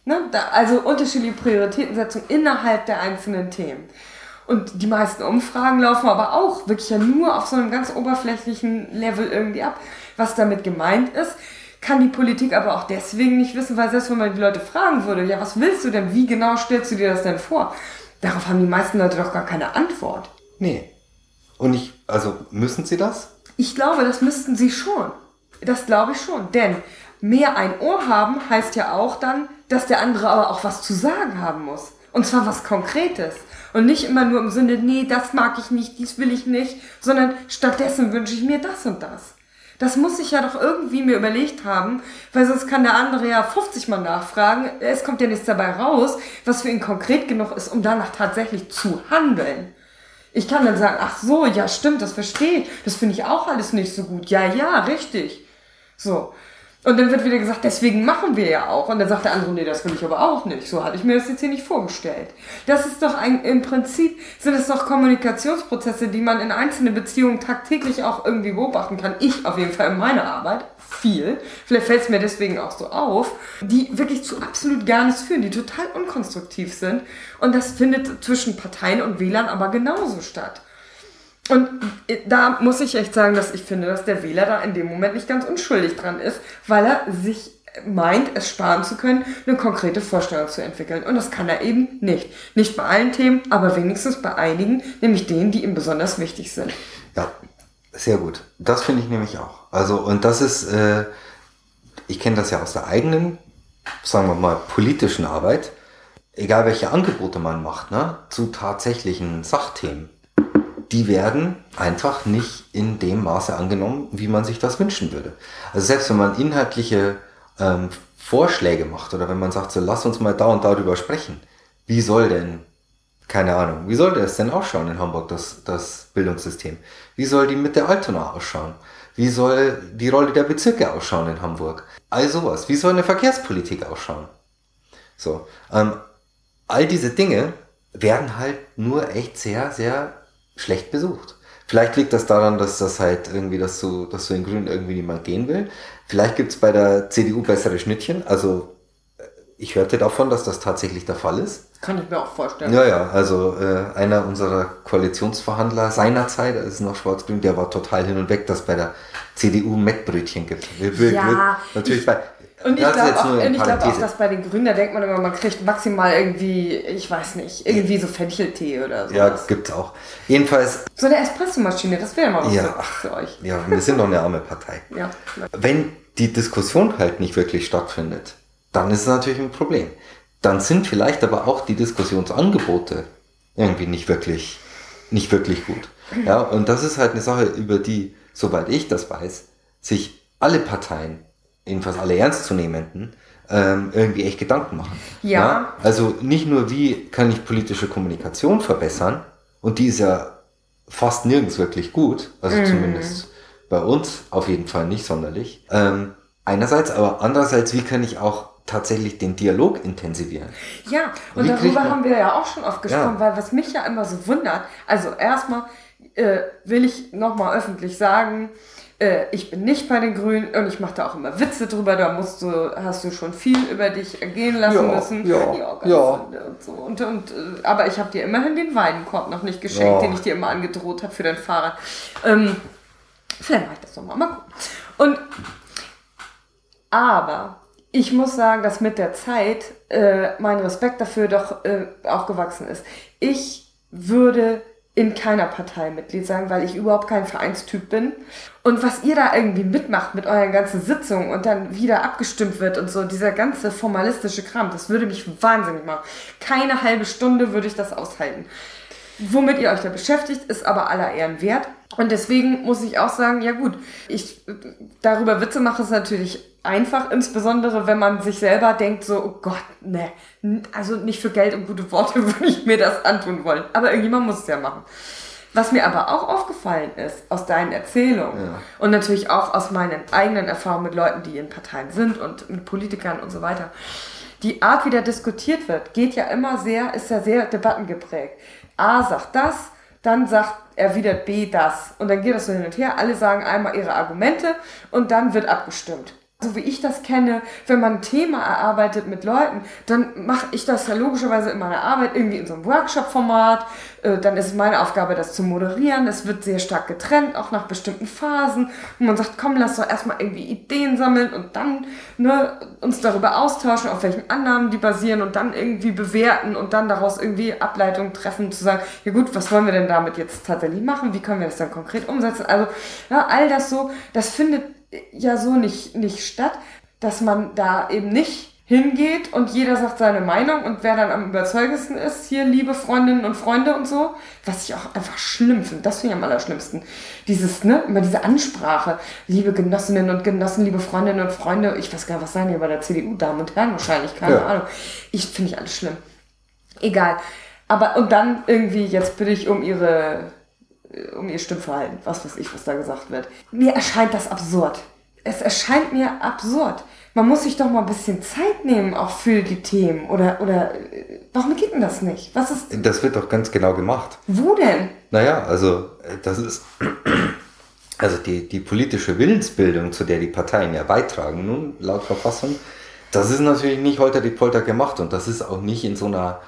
Ne, da, also unterschiedliche Prioritätensetzung innerhalb der einzelnen Themen. Und die meisten Umfragen laufen aber auch wirklich ja nur auf so einem ganz oberflächlichen Level irgendwie ab. Was damit gemeint ist, kann die Politik aber auch deswegen nicht wissen, weil selbst wenn man die Leute fragen würde, ja, was willst du denn? Wie genau stellst du dir das denn vor? Darauf haben die meisten Leute doch gar keine Antwort. Nee. Und ich, also müssen sie das? Ich glaube, das müssten sie schon. Das glaube ich schon. Denn mehr ein Ohr haben heißt ja auch dann, dass der andere aber auch was zu sagen haben muss. Und zwar was Konkretes. Und nicht immer nur im Sinne, nee, das mag ich nicht, dies will ich nicht, sondern stattdessen wünsche ich mir das und das. Das muss ich ja doch irgendwie mir überlegt haben, weil sonst kann der andere ja 50 Mal nachfragen. Es kommt ja nichts dabei raus, was für ihn konkret genug ist, um danach tatsächlich zu handeln. Ich kann dann sagen, ach so, ja stimmt, das verstehe ich. Das finde ich auch alles nicht so gut. Ja, ja, richtig. So. Und dann wird wieder gesagt, deswegen machen wir ja auch. Und dann sagt der andere, nee, das will ich aber auch nicht. So hatte ich mir das jetzt hier nicht vorgestellt. Das ist doch ein, im Prinzip sind es doch Kommunikationsprozesse, die man in einzelnen Beziehungen tagtäglich auch irgendwie beobachten kann. Ich auf jeden Fall in meiner Arbeit viel. Vielleicht fällt es mir deswegen auch so auf, die wirklich zu absolut gar nichts führen, die total unkonstruktiv sind. Und das findet zwischen Parteien und Wählern aber genauso statt. Und da muss ich echt sagen, dass ich finde, dass der Wähler da in dem Moment nicht ganz unschuldig dran ist, weil er sich meint, es sparen zu können, eine konkrete Vorstellung zu entwickeln. Und das kann er eben nicht. Nicht bei allen Themen, aber wenigstens bei einigen, nämlich denen, die ihm besonders wichtig sind. Ja, sehr gut. Das finde ich nämlich auch. Also, und das ist, äh, ich kenne das ja aus der eigenen, sagen wir mal, politischen Arbeit. Egal welche Angebote man macht, ne, zu tatsächlichen Sachthemen die werden einfach nicht in dem Maße angenommen, wie man sich das wünschen würde. Also selbst wenn man inhaltliche ähm, Vorschläge macht oder wenn man sagt, so lass uns mal da und darüber sprechen, wie soll denn, keine Ahnung, wie sollte es denn ausschauen in Hamburg, das, das Bildungssystem? Wie soll die mit der Altona ausschauen? Wie soll die Rolle der Bezirke ausschauen in Hamburg? All sowas. Wie soll eine Verkehrspolitik ausschauen? So, ähm, all diese Dinge werden halt nur echt sehr, sehr schlecht besucht. Vielleicht liegt das daran, dass das halt irgendwie, dass so, dass so in Grün irgendwie niemand gehen will. Vielleicht gibt's bei der CDU bessere Schnittchen. Also äh, ich hörte davon, dass das tatsächlich der Fall ist. Kann ich mir auch vorstellen. Ja, ja, also äh, einer unserer Koalitionsverhandler seinerzeit, das ist noch schwarz-grün, der war total hin und weg, dass bei der CDU Mettbrötchen gibt. Ja, natürlich bei, und ich glaube auch, glaub auch, dass bei den Grünen, da denkt man immer, man kriegt maximal irgendwie, ich weiß nicht, irgendwie so Fencheltee oder so. Ja, gibt's auch. Jedenfalls. So eine Espressomaschine, das wäre mal was ja, für euch. Ja, wir sind doch eine arme Partei. ja. Wenn die Diskussion halt nicht wirklich stattfindet, dann ist es natürlich ein Problem. Dann sind vielleicht aber auch die Diskussionsangebote irgendwie nicht wirklich, nicht wirklich gut. Ja, und das ist halt eine Sache, über die, soweit ich das weiß, sich alle Parteien jedenfalls alle ernstzunehmenden, ähm, irgendwie echt Gedanken machen. Ja. ja. Also nicht nur, wie kann ich politische Kommunikation verbessern, und die ist ja fast nirgends wirklich gut, also mm. zumindest bei uns auf jeden Fall nicht sonderlich. Ähm, einerseits, aber andererseits, wie kann ich auch tatsächlich den Dialog intensivieren. Ja, und Wie darüber haben wir ja auch schon oft gesprochen, ja. weil was mich ja immer so wundert, also erstmal äh, will ich nochmal öffentlich sagen, äh, ich bin nicht bei den Grünen und ich mache da auch immer Witze drüber, da musst du, hast du schon viel über dich ergehen lassen ja, müssen. Ja, ja, ja. Und so. und, und, äh, aber ich habe dir immerhin den Weidenkorb noch nicht geschenkt, ja. den ich dir immer angedroht habe für dein Fahrrad. Ähm, vielleicht mache ich das nochmal. Mal gucken. Und aber ich muss sagen, dass mit der Zeit äh, mein Respekt dafür doch äh, auch gewachsen ist. Ich würde in keiner Partei Mitglied sein, weil ich überhaupt kein Vereinstyp bin. Und was ihr da irgendwie mitmacht mit euren ganzen Sitzungen und dann wieder abgestimmt wird und so, dieser ganze formalistische Kram, das würde mich wahnsinnig machen. Keine halbe Stunde würde ich das aushalten. Womit ihr euch da beschäftigt, ist aber aller Ehren wert. Und deswegen muss ich auch sagen, ja gut, ich darüber Witze mache ist natürlich einfach, insbesondere wenn man sich selber denkt, so, oh Gott, ne, also nicht für Geld und gute Worte würde ich mir das antun wollen. Aber irgendjemand muss es ja machen. Was mir aber auch aufgefallen ist aus deinen Erzählungen ja. und natürlich auch aus meinen eigenen Erfahrungen mit Leuten, die in Parteien sind und mit Politikern und so weiter, die Art, wie da diskutiert wird, geht ja immer sehr, ist ja sehr debattengeprägt. A sagt das, dann sagt erwidert B das und dann geht das so hin und her. Alle sagen einmal ihre Argumente und dann wird abgestimmt so wie ich das kenne, wenn man ein Thema erarbeitet mit Leuten, dann mache ich das ja logischerweise in meiner Arbeit irgendwie in so einem Workshop-Format. Äh, dann ist es meine Aufgabe, das zu moderieren. Es wird sehr stark getrennt, auch nach bestimmten Phasen. Und man sagt, komm, lass doch erstmal irgendwie Ideen sammeln und dann ne, uns darüber austauschen, auf welchen Annahmen die basieren und dann irgendwie bewerten und dann daraus irgendwie Ableitungen treffen, zu sagen, ja gut, was wollen wir denn damit jetzt tatsächlich machen? Wie können wir das dann konkret umsetzen? Also ja, all das so, das findet ja so nicht, nicht statt, dass man da eben nicht hingeht und jeder sagt seine Meinung und wer dann am überzeugendsten ist, hier liebe Freundinnen und Freunde und so, was ich auch einfach schlimm finde, das finde ich am allerschlimmsten. Dieses, ne, immer diese Ansprache, liebe Genossinnen und Genossen, liebe Freundinnen und Freunde, ich weiß gar nicht, was sagen hier bei der CDU, Damen und Herren wahrscheinlich, keine ja. Ahnung. Ich finde ich alles schlimm. Egal. Aber, und dann irgendwie, jetzt bitte ich um ihre um ihr Stimmverhalten, was weiß ich, was da gesagt wird. Mir erscheint das absurd. Es erscheint mir absurd. Man muss sich doch mal ein bisschen Zeit nehmen, auch für die Themen. Oder, oder warum geht denn das nicht? Was ist. Das wird doch ganz genau gemacht. Wo denn? Naja, also das ist. Also die, die politische Willensbildung, zu der die Parteien ja beitragen, nun, laut Verfassung, das ist natürlich nicht heute die Polter gemacht und das ist auch nicht in so einer,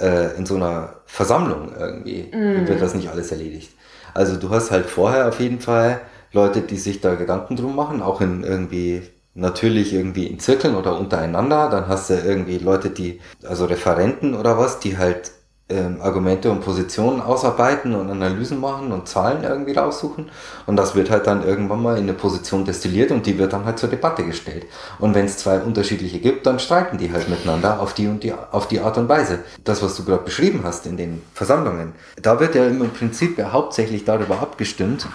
äh, in so einer Versammlung irgendwie, mm. wird das nicht alles erledigt. Also du hast halt vorher auf jeden Fall Leute, die sich da Gedanken drum machen, auch in irgendwie natürlich irgendwie in Zirkeln oder untereinander. Dann hast du irgendwie Leute, die, also Referenten oder was, die halt ähm, Argumente und Positionen ausarbeiten und Analysen machen und Zahlen irgendwie raussuchen. Und das wird halt dann irgendwann mal in eine Position destilliert und die wird dann halt zur Debatte gestellt. Und wenn es zwei unterschiedliche gibt, dann streiten die halt miteinander auf die und die, auf die Art und Weise. Das, was du gerade beschrieben hast in den Versammlungen, da wird ja im Prinzip ja hauptsächlich darüber abgestimmt,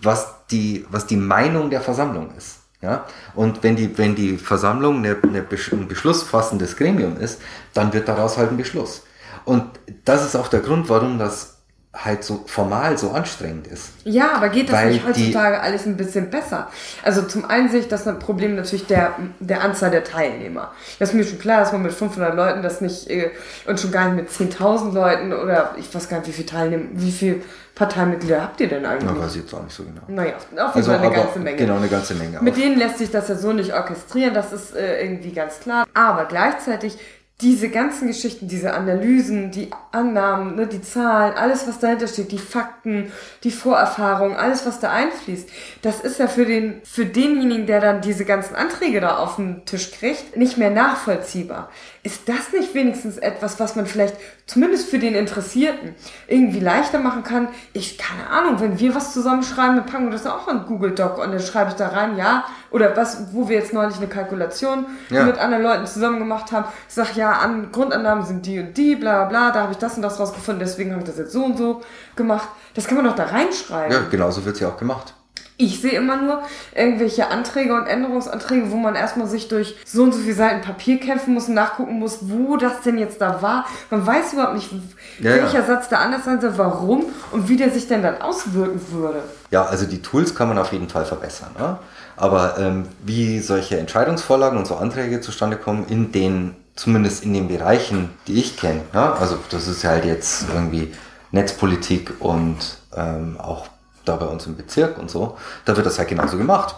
was die, was die Meinung der Versammlung ist. Ja? Und wenn die, wenn die Versammlung eine, eine, ein beschlussfassendes Gremium ist, dann wird daraus halt ein Beschluss. Und das ist auch der Grund, warum das halt so formal so anstrengend ist. Ja, aber geht das nicht heutzutage alles ein bisschen besser? Also zum einen sehe ich das ein Problem natürlich der, der Anzahl der Teilnehmer. Das ist mir schon klar, dass man mit 500 Leuten das nicht äh, und schon gar nicht mit 10.000 Leuten oder ich weiß gar nicht, wie viele Teilnehmer, wie viele Parteimitglieder habt ihr denn eigentlich? Na, weiß ich jetzt auch nicht so genau. Naja, auf jeden also, Fall eine ganze Menge. Genau, eine ganze Menge. Mit denen lässt sich das ja so nicht orchestrieren, das ist äh, irgendwie ganz klar. Aber gleichzeitig diese ganzen Geschichten, diese Analysen, die Annahmen, ne, die Zahlen, alles, was dahinter steht, die Fakten, die Vorerfahrungen, alles, was da einfließt, das ist ja für den, für denjenigen, der dann diese ganzen Anträge da auf den Tisch kriegt, nicht mehr nachvollziehbar. Ist das nicht wenigstens etwas, was man vielleicht zumindest für den Interessierten irgendwie leichter machen kann? Ich, keine Ahnung, wenn wir was zusammenschreiben, dann packen wir das auch in Google Doc und dann schreibe ich da rein, ja, oder was, wo wir jetzt neulich eine Kalkulation ja. mit anderen Leuten zusammen gemacht haben. Ich sag, ja, an Grundannahmen sind die und die, bla bla, da habe ich das und das rausgefunden, deswegen habe ich das jetzt so und so gemacht. Das kann man doch da reinschreiben. Ja, genauso wird es ja auch gemacht. Ich sehe immer nur irgendwelche Anträge und Änderungsanträge, wo man erstmal sich durch so und so viele Seiten Papier kämpfen muss und nachgucken muss, wo das denn jetzt da war. Man weiß überhaupt nicht, ja, welcher ja. Satz da anders sein soll, warum und wie der sich denn dann auswirken würde. Ja, also die Tools kann man auf jeden Fall verbessern. Ne? Aber ähm, wie solche Entscheidungsvorlagen und so Anträge zustande kommen, in den, zumindest in den Bereichen, die ich kenne, ja? also das ist halt jetzt irgendwie Netzpolitik und ähm, auch da bei uns im Bezirk und so, da wird das halt genauso gemacht.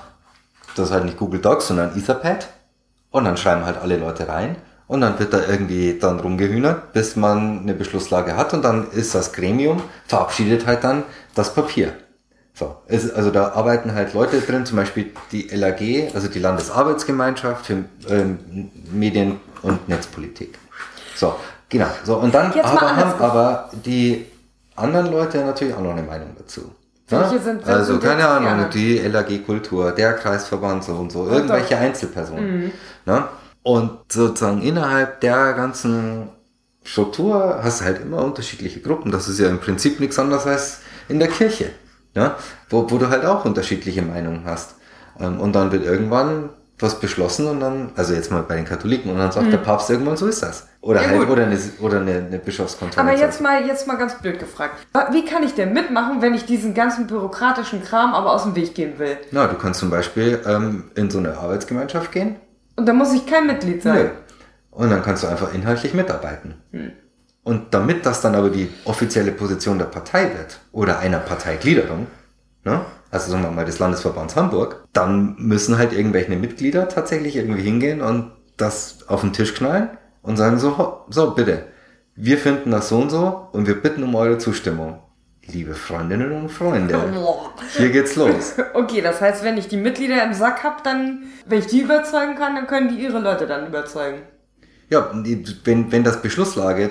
Das ist halt nicht Google Docs, sondern Etherpad. Und dann schreiben halt alle Leute rein. Und dann wird da irgendwie dann rumgehühnert, bis man eine Beschlusslage hat. Und dann ist das Gremium, verabschiedet halt dann das Papier. So, es, also da arbeiten halt Leute drin, zum Beispiel die LAG, also die Landesarbeitsgemeinschaft für ähm, Medien- und Netzpolitik. So, genau. So, und dann aber haben aber die anderen Leute natürlich auch noch eine Meinung dazu. Welche sind, also keine Ahnung, gerne. die LAG Kultur, der Kreisverband so und so, und irgendwelche doch. Einzelpersonen. Mhm. Ne? Und sozusagen innerhalb der ganzen Struktur hast du halt immer unterschiedliche Gruppen. Das ist ja im Prinzip nichts anderes als in der Kirche. Ja? Wo, wo du halt auch unterschiedliche Meinungen hast. Ähm, und dann wird irgendwann was beschlossen und dann, also jetzt mal bei den Katholiken, und dann sagt Mhm. der Papst irgendwann, so ist das. Oder Ja, halt, gut. oder eine, oder eine, eine Bischofskonferenz. Aber jetzt mal, jetzt mal ganz blöd gefragt. Wie kann ich denn mitmachen, wenn ich diesen ganzen bürokratischen Kram aber aus dem Weg gehen will? Na, du kannst zum Beispiel ähm, in so eine Arbeitsgemeinschaft gehen. Und da muss ich kein Mitglied sein. Nö. Und dann kannst du einfach inhaltlich mitarbeiten. Und damit das dann aber die offizielle Position der Partei wird oder einer Parteigliederung, ne? Also sagen wir mal des Landesverbands Hamburg, dann müssen halt irgendwelche Mitglieder tatsächlich irgendwie hingehen und das auf den Tisch knallen und sagen so, so bitte, wir finden das so und so und wir bitten um eure Zustimmung. Liebe Freundinnen und Freunde, hier geht's los. Okay, das heißt, wenn ich die Mitglieder im Sack habe, dann, wenn ich die überzeugen kann, dann können die ihre Leute dann überzeugen. Ja, wenn, wenn das Beschlusslage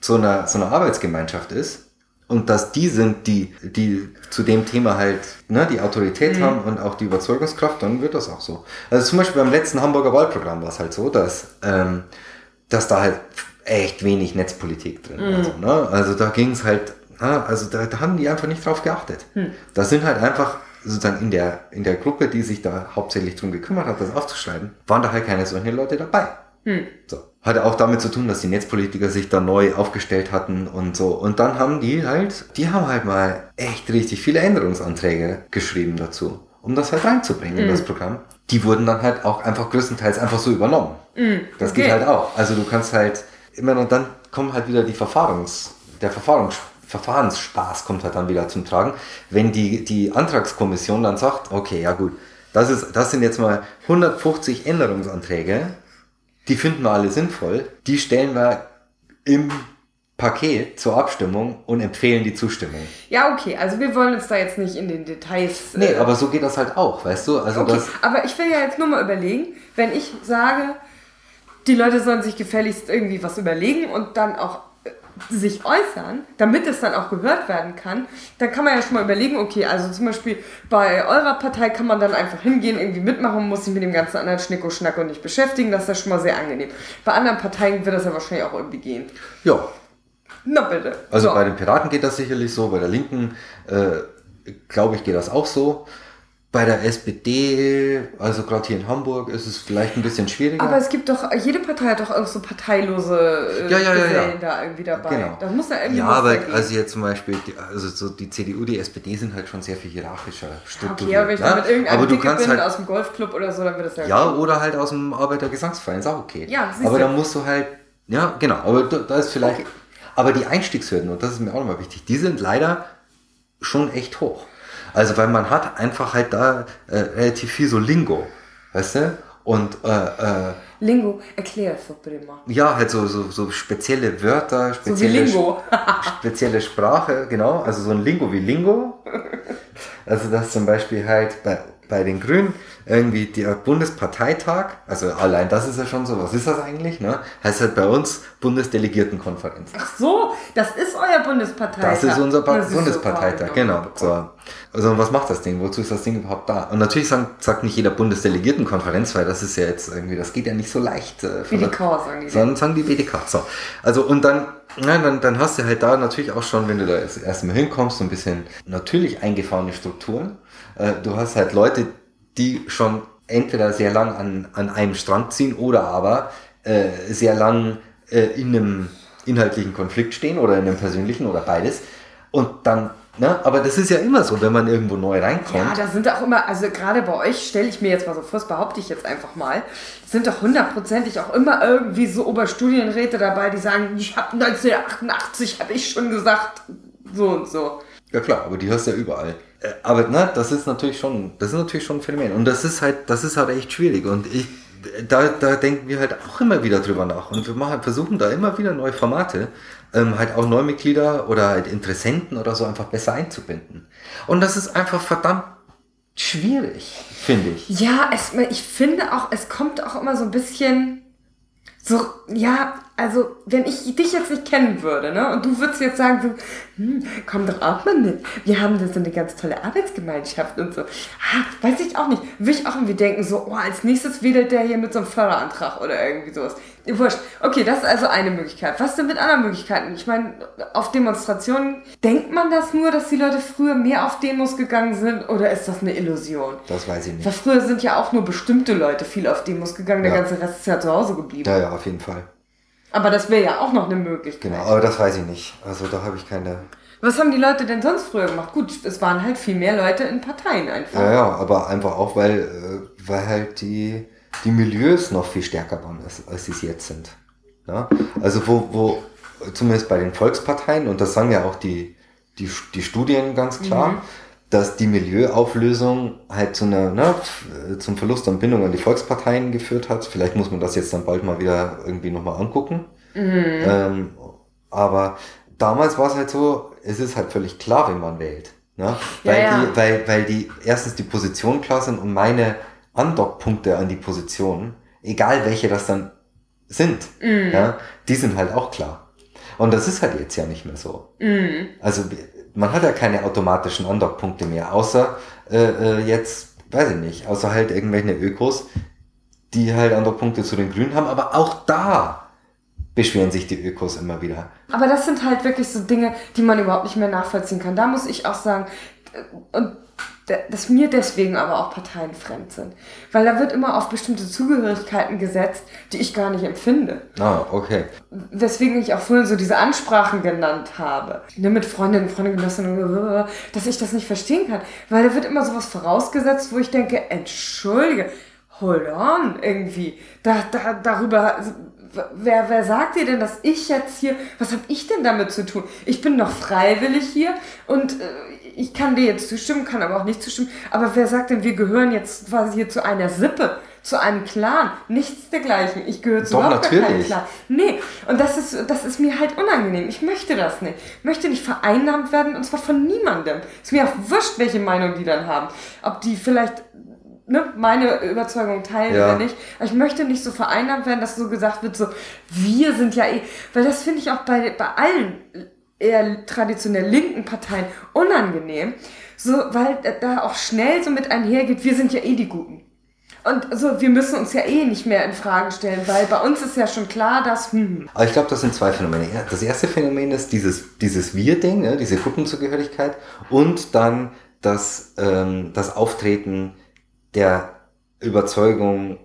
so einer, so einer Arbeitsgemeinschaft ist und dass die sind, die, die zu dem Thema halt ne, die Autorität haben und auch die Überzeugungskraft, dann wird das auch so. Also zum Beispiel beim letzten Hamburger Wahlprogramm war es halt so, dass, ähm, dass da halt echt wenig Netzpolitik drin war. So, ne? Also da ging es halt, na, also da, da haben die einfach nicht drauf geachtet. Da sind halt einfach sozusagen in der, in der Gruppe, die sich da hauptsächlich drum gekümmert hat, das aufzuschreiben, waren da halt keine solchen Leute dabei. So. Hatte auch damit zu tun, dass die Netzpolitiker sich da neu aufgestellt hatten und so. Und dann haben die halt, die haben halt mal echt richtig viele Änderungsanträge geschrieben dazu, um das halt reinzubringen in das Programm. Die wurden dann halt auch einfach größtenteils einfach so übernommen. Das geht okay. halt auch. Also du kannst halt immer und dann kommen halt wieder die Verfahrens, der Verfahrens, Verfahrensspaß kommt halt dann wieder zum Tragen, wenn die, die Antragskommission dann sagt, okay, ja gut, das ist, das sind jetzt mal 150 Änderungsanträge, die finden wir alle sinnvoll, die stellen wir im Paket zur Abstimmung und empfehlen die Zustimmung. Ja, okay, also wir wollen uns da jetzt nicht in den Details. Nee, äh, aber so geht das halt auch, weißt du? Also Okay, das, aber ich will ja jetzt nur mal überlegen, wenn ich sage, die Leute sollen sich gefälligst irgendwie was überlegen und dann auch sich äußern, damit es dann auch gehört werden kann, dann kann man ja schon mal überlegen, okay, also zum Beispiel bei eurer Partei kann man dann einfach hingehen, irgendwie mitmachen, muss sich mit dem ganzen anderen Schnick und Schnack und nicht beschäftigen, das ist ja schon mal sehr angenehm. Bei anderen Parteien wird das ja wahrscheinlich auch irgendwie gehen. ja, Na bitte. Also So. bei den Piraten geht das sicherlich so, bei der Linken, äh, glaube ich, geht das auch so. Bei der SPD, also gerade hier in Hamburg, ist es vielleicht ein bisschen schwieriger. Aber es gibt doch, jede Partei hat doch auch so parteilose äh, Ja, ja, ja, ja. da irgendwie dabei. Genau. Das muss ja irgendwie ja, aber da gehen. also jetzt zum Beispiel, die, also so die CDU, die SPD sind halt schon sehr viel hierarchischer strukturiert. Okay, aber wenn ich ne? dann mit irgendeinem aber du Dicke kannst bin halt, aus dem Golfclub oder so, dann wird das ja... ja, oder halt aus dem Arbeitergesangsverein, ist auch okay. Ja, siehst aber dann musst du halt, ja, genau, aber da, da ist vielleicht, Okay. aber die Einstiegshürden, und das ist mir auch nochmal wichtig, die sind leider schon echt hoch. Also weil man hat einfach halt da äh, relativ viel so Lingo, weißt du? Und äh, äh, Lingo, erklär es doch bitte mal. ja, halt so, so, so spezielle Wörter, So wie spezielle, Lingo. spezielle Sprache, genau, also so ein Lingo wie Lingo. Also das zum Beispiel halt bei, bei den Grünen irgendwie der Bundesparteitag, also allein das ist ja schon so, was ist das eigentlich, ne? Heißt halt bei uns Bundesdelegiertenkonferenz. Ach so, das ist euer Bundesparteitag. Das ist unser pa Das ist Bundesparteitag, so, genau. So. Also was macht das Ding? Wozu ist das Ding überhaupt da? Und natürlich sagt, sagt nicht jeder Bundesdelegiertenkonferenz, weil das ist ja jetzt irgendwie, das geht ja nicht so leicht. Äh, BDK sagen die. sondern sagen die BDK. So. Also und dann, ja, dann, dann hast du halt da natürlich auch schon, wenn du da erst erstmal hinkommst, so ein bisschen natürlich eingefahrene Strukturen. Äh, du hast halt Leute, die schon entweder sehr lang an, an einem Strand ziehen oder aber äh, sehr lang äh, in einem inhaltlichen Konflikt stehen oder in einem persönlichen oder beides. Und dann, ne, aber das ist ja immer so, wenn man irgendwo neu reinkommt. Ja, da sind auch immer, also gerade bei euch stelle ich mir jetzt mal so vor, das behaupte ich jetzt einfach mal, sind doch hundertprozentig auch immer irgendwie so Oberstudienräte dabei, die sagen, ich habe 1988, habe ich schon gesagt, so und so. Ja klar, aber die hast du ja überall. Äh, Aber ne, das ist natürlich schon, das ist natürlich schon ein Phänomen. Und das ist halt, das ist halt echt schwierig. Und ich, da, da denken wir halt auch immer wieder drüber nach. Und wir machen, versuchen da immer wieder neue Formate, ähm, halt auch Neumitglieder oder halt Interessenten oder so einfach besser einzubinden. Und das ist einfach verdammt schwierig, finde ich. Ja, es, ich finde auch, es kommt auch immer so ein bisschen so, ja, also wenn ich dich jetzt nicht kennen würde, ne, und du würdest jetzt sagen, so, hm, komm doch auch mal mit. Wir haben da so eine ganz tolle Arbeitsgemeinschaft und so. Ah, weiß ich auch nicht. Würde ich auch irgendwie denken, so, oh, als nächstes wedelt der hier mit so einem Förderantrag oder irgendwie sowas. Wurscht. Okay, das ist also eine Möglichkeit. Was denn mit anderen Möglichkeiten? Ich meine, auf Demonstrationen, denkt man das nur, dass die Leute früher mehr auf Demos gegangen sind oder ist das eine Illusion? Das weiß ich nicht. Weil früher sind ja auch nur bestimmte Leute viel auf Demos gegangen, der Ja. ganze Rest ist ja zu Hause geblieben. Ja, ja, auf jeden Fall. Aber das wäre ja auch noch eine Möglichkeit. Genau, aber das weiß ich nicht. Also da habe ich keine. Was haben die Leute denn sonst früher gemacht? Gut, es waren halt viel mehr Leute in Parteien einfach. Ja, ja, aber einfach auch, weil, äh, weil halt die, die Milieus noch viel stärker waren, als, als sie es jetzt sind. Ja? Also wo, wo, zumindest bei den Volksparteien, und das sagen ja auch die, die, die Studien ganz klar, dass die Milieuauflösung halt zu einer, ne, zum Verlust an Bindung an die Volksparteien geführt hat. Vielleicht muss man das jetzt dann bald mal wieder irgendwie nochmal angucken. Ähm, aber damals war es halt so, es ist halt völlig klar, wen man wählt. Ne? Ja, Weil, ja. Die, weil, weil die erstens die Position klar sind und meine Andockpunkte an die Position, egal welche das dann sind, ja, die sind halt auch klar. Und das ist halt jetzt ja nicht mehr so. Also man hat ja keine automatischen Andockpunkte mehr, außer äh, äh, jetzt, weiß ich nicht, außer halt irgendwelche Ökos, die halt Andockpunkte zu den Grünen haben, aber auch da beschweren sich die Ökos immer wieder. Aber das sind halt wirklich so Dinge, die man überhaupt nicht mehr nachvollziehen kann. Da muss ich auch sagen, äh, und dass mir deswegen aber auch Parteien fremd sind. Weil da wird immer auf bestimmte Zugehörigkeiten gesetzt, die ich gar nicht empfinde. Ah, okay. Weswegen ich auch vorhin so diese Ansprachen genannt habe. Ne, mit Freundinnen, Freundinnen, Genossinnen, dass ich das nicht verstehen kann. Weil da wird immer sowas vorausgesetzt, wo ich denke, entschuldige, hold on, irgendwie. Da, da, darüber, wer, wer sagt dir denn, dass ich jetzt hier, was habe ich denn damit zu tun? Ich bin doch freiwillig hier und äh, ich kann dir jetzt zustimmen, kann aber auch nicht zustimmen. Aber wer sagt denn, wir gehören jetzt quasi hier zu einer Sippe, zu einem Clan? Nichts dergleichen. Ich gehöre zu Doch, überhaupt gar keinem natürlich. Clan. Nee, und das ist, das ist mir halt unangenehm. Ich möchte das nicht. Ich möchte nicht vereinnahmt werden und zwar von niemandem. Ist mir auch wurscht, welche Meinung die dann haben. Ob die vielleicht ne, meine Überzeugung teilen Ja. oder nicht. Aber ich möchte nicht so vereinnahmt werden, dass so gesagt wird, so, wir sind ja eh, weil das finde ich auch bei, bei allen eher traditionell linken Parteien unangenehm, so, weil da auch schnell so mit einhergeht, wir sind ja eh die Guten. Und so, wir müssen uns ja eh nicht mehr in Frage stellen, weil bei uns ist ja schon klar, dass, hm, Aber ich glaube, das sind zwei Phänomene. Das erste Phänomen ist dieses, dieses Wir-Ding, ne, diese Gruppenzugehörigkeit und dann das, ähm, das Auftreten der Überzeugung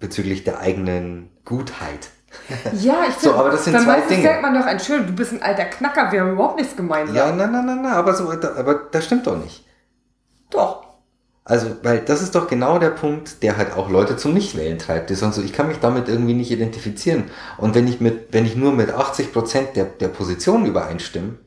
bezüglich der eigenen Gutheit. Ja, ich So, find, aber das sind dann zwei Dinge. denkt man doch, Entschuldigung, du bist ein alter Knacker, wir haben überhaupt nichts gemeinsam. Ja, nein, nein, nein, nein, aber, so, aber das stimmt doch nicht. Doch. Also, weil das ist doch genau der Punkt, der halt auch Leute zum Nichtwählen treibt. Die sagen so, ich kann mich damit irgendwie nicht identifizieren. Und wenn ich mit, wenn ich nur mit 80% der, der Positionen übereinstimme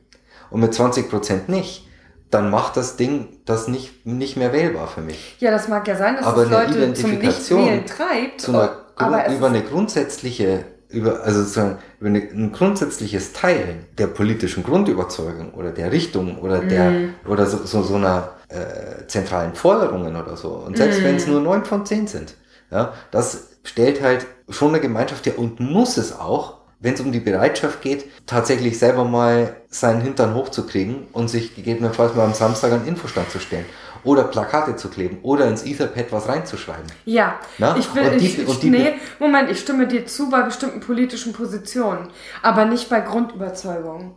und mit 20% nicht, dann macht das Ding das nicht, nicht mehr wählbar für mich. Ja, das mag ja sein, dass Aber es eine Leute zum Identifikation Nichtwählen treibt. Zu einer, aber über eine grundsätzliche, über, also sozusagen, über eine, ein grundsätzliches Teilen der politischen Grundüberzeugung oder der Richtung oder der, Mhm. oder so, so, so einer äh, zentralen Forderungen oder so. Und selbst wenn Mhm. es nur neun von zehn sind, ja, das stellt halt schon eine Gemeinschaft her und muss es auch, wenn es um die Bereitschaft geht, tatsächlich selber mal seinen Hintern hochzukriegen und sich gegebenenfalls mal am Samstag an den Infostand zu stellen. Oder Plakate zu kleben oder ins Etherpad was reinzuschreiben. Ja, Na? ich will, Und die- ich, ich, und die- nee, Moment, ich stimme dir zu bei bestimmten politischen Positionen, aber nicht bei Grundüberzeugungen.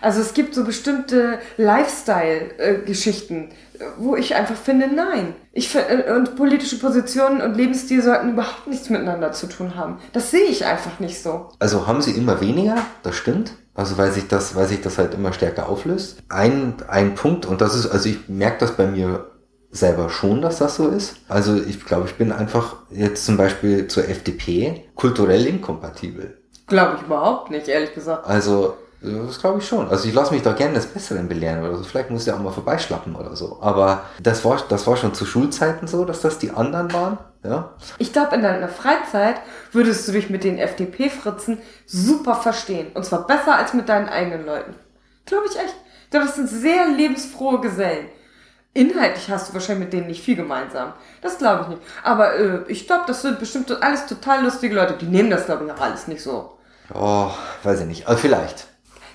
Also es gibt so bestimmte Lifestyle-Geschichten, wo ich einfach finde, nein. Ich äh, und politische Positionen und Lebensstil sollten überhaupt nichts miteinander zu tun haben. Das sehe ich einfach nicht so. Also haben sie immer weniger, das stimmt. Also weil sich das, weil sich das halt immer stärker auflöst. Ein, ein Punkt, und das ist, also ich merke das bei mir selber schon, dass das so ist. Also ich glaube, ich bin einfach jetzt zum Beispiel zur FDP kulturell inkompatibel. Glaube ich überhaupt nicht, ehrlich gesagt. Also das glaube ich schon. Also ich lasse mich da gerne des Besseren belehren oder so. Vielleicht muss ich ja auch mal vorbeischlappen oder so. Aber das war, das war schon zu Schulzeiten so, dass das die anderen waren. Ja. Ich glaube, in deiner Freizeit würdest du dich mit den FDP-Fritzen super verstehen. Und zwar besser als mit deinen eigenen Leuten. Glaube ich echt. Ich glaube, das sind sehr lebensfrohe Gesellen. Inhaltlich hast du wahrscheinlich mit denen nicht viel gemeinsam. Das glaube ich nicht. Aber äh, ich glaube, das sind bestimmt alles total lustige Leute. Die nehmen das, glaube ich, auch alles nicht so. Oh, weiß ich nicht. Aber vielleicht.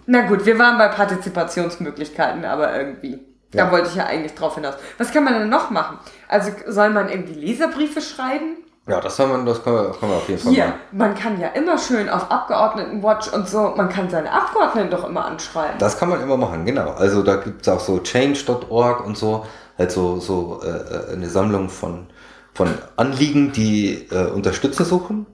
Na gut, wir waren bei Partizipationsmöglichkeiten, aber irgendwie. Da Ja. wollte ich ja eigentlich drauf hinaus. Was kann man denn noch machen? Also soll man irgendwie Leserbriefe schreiben? Ja, das, haben wir, das können, wir, können wir auf jeden Fall Hier, machen. man kann ja immer schön auf Abgeordnetenwatch und so, man kann seine Abgeordneten doch immer anschreiben. Das kann man immer machen, genau. Also da gibt es auch so change.org und so, halt so, so äh, eine Sammlung von, von Anliegen, die äh, Unterstützer suchen.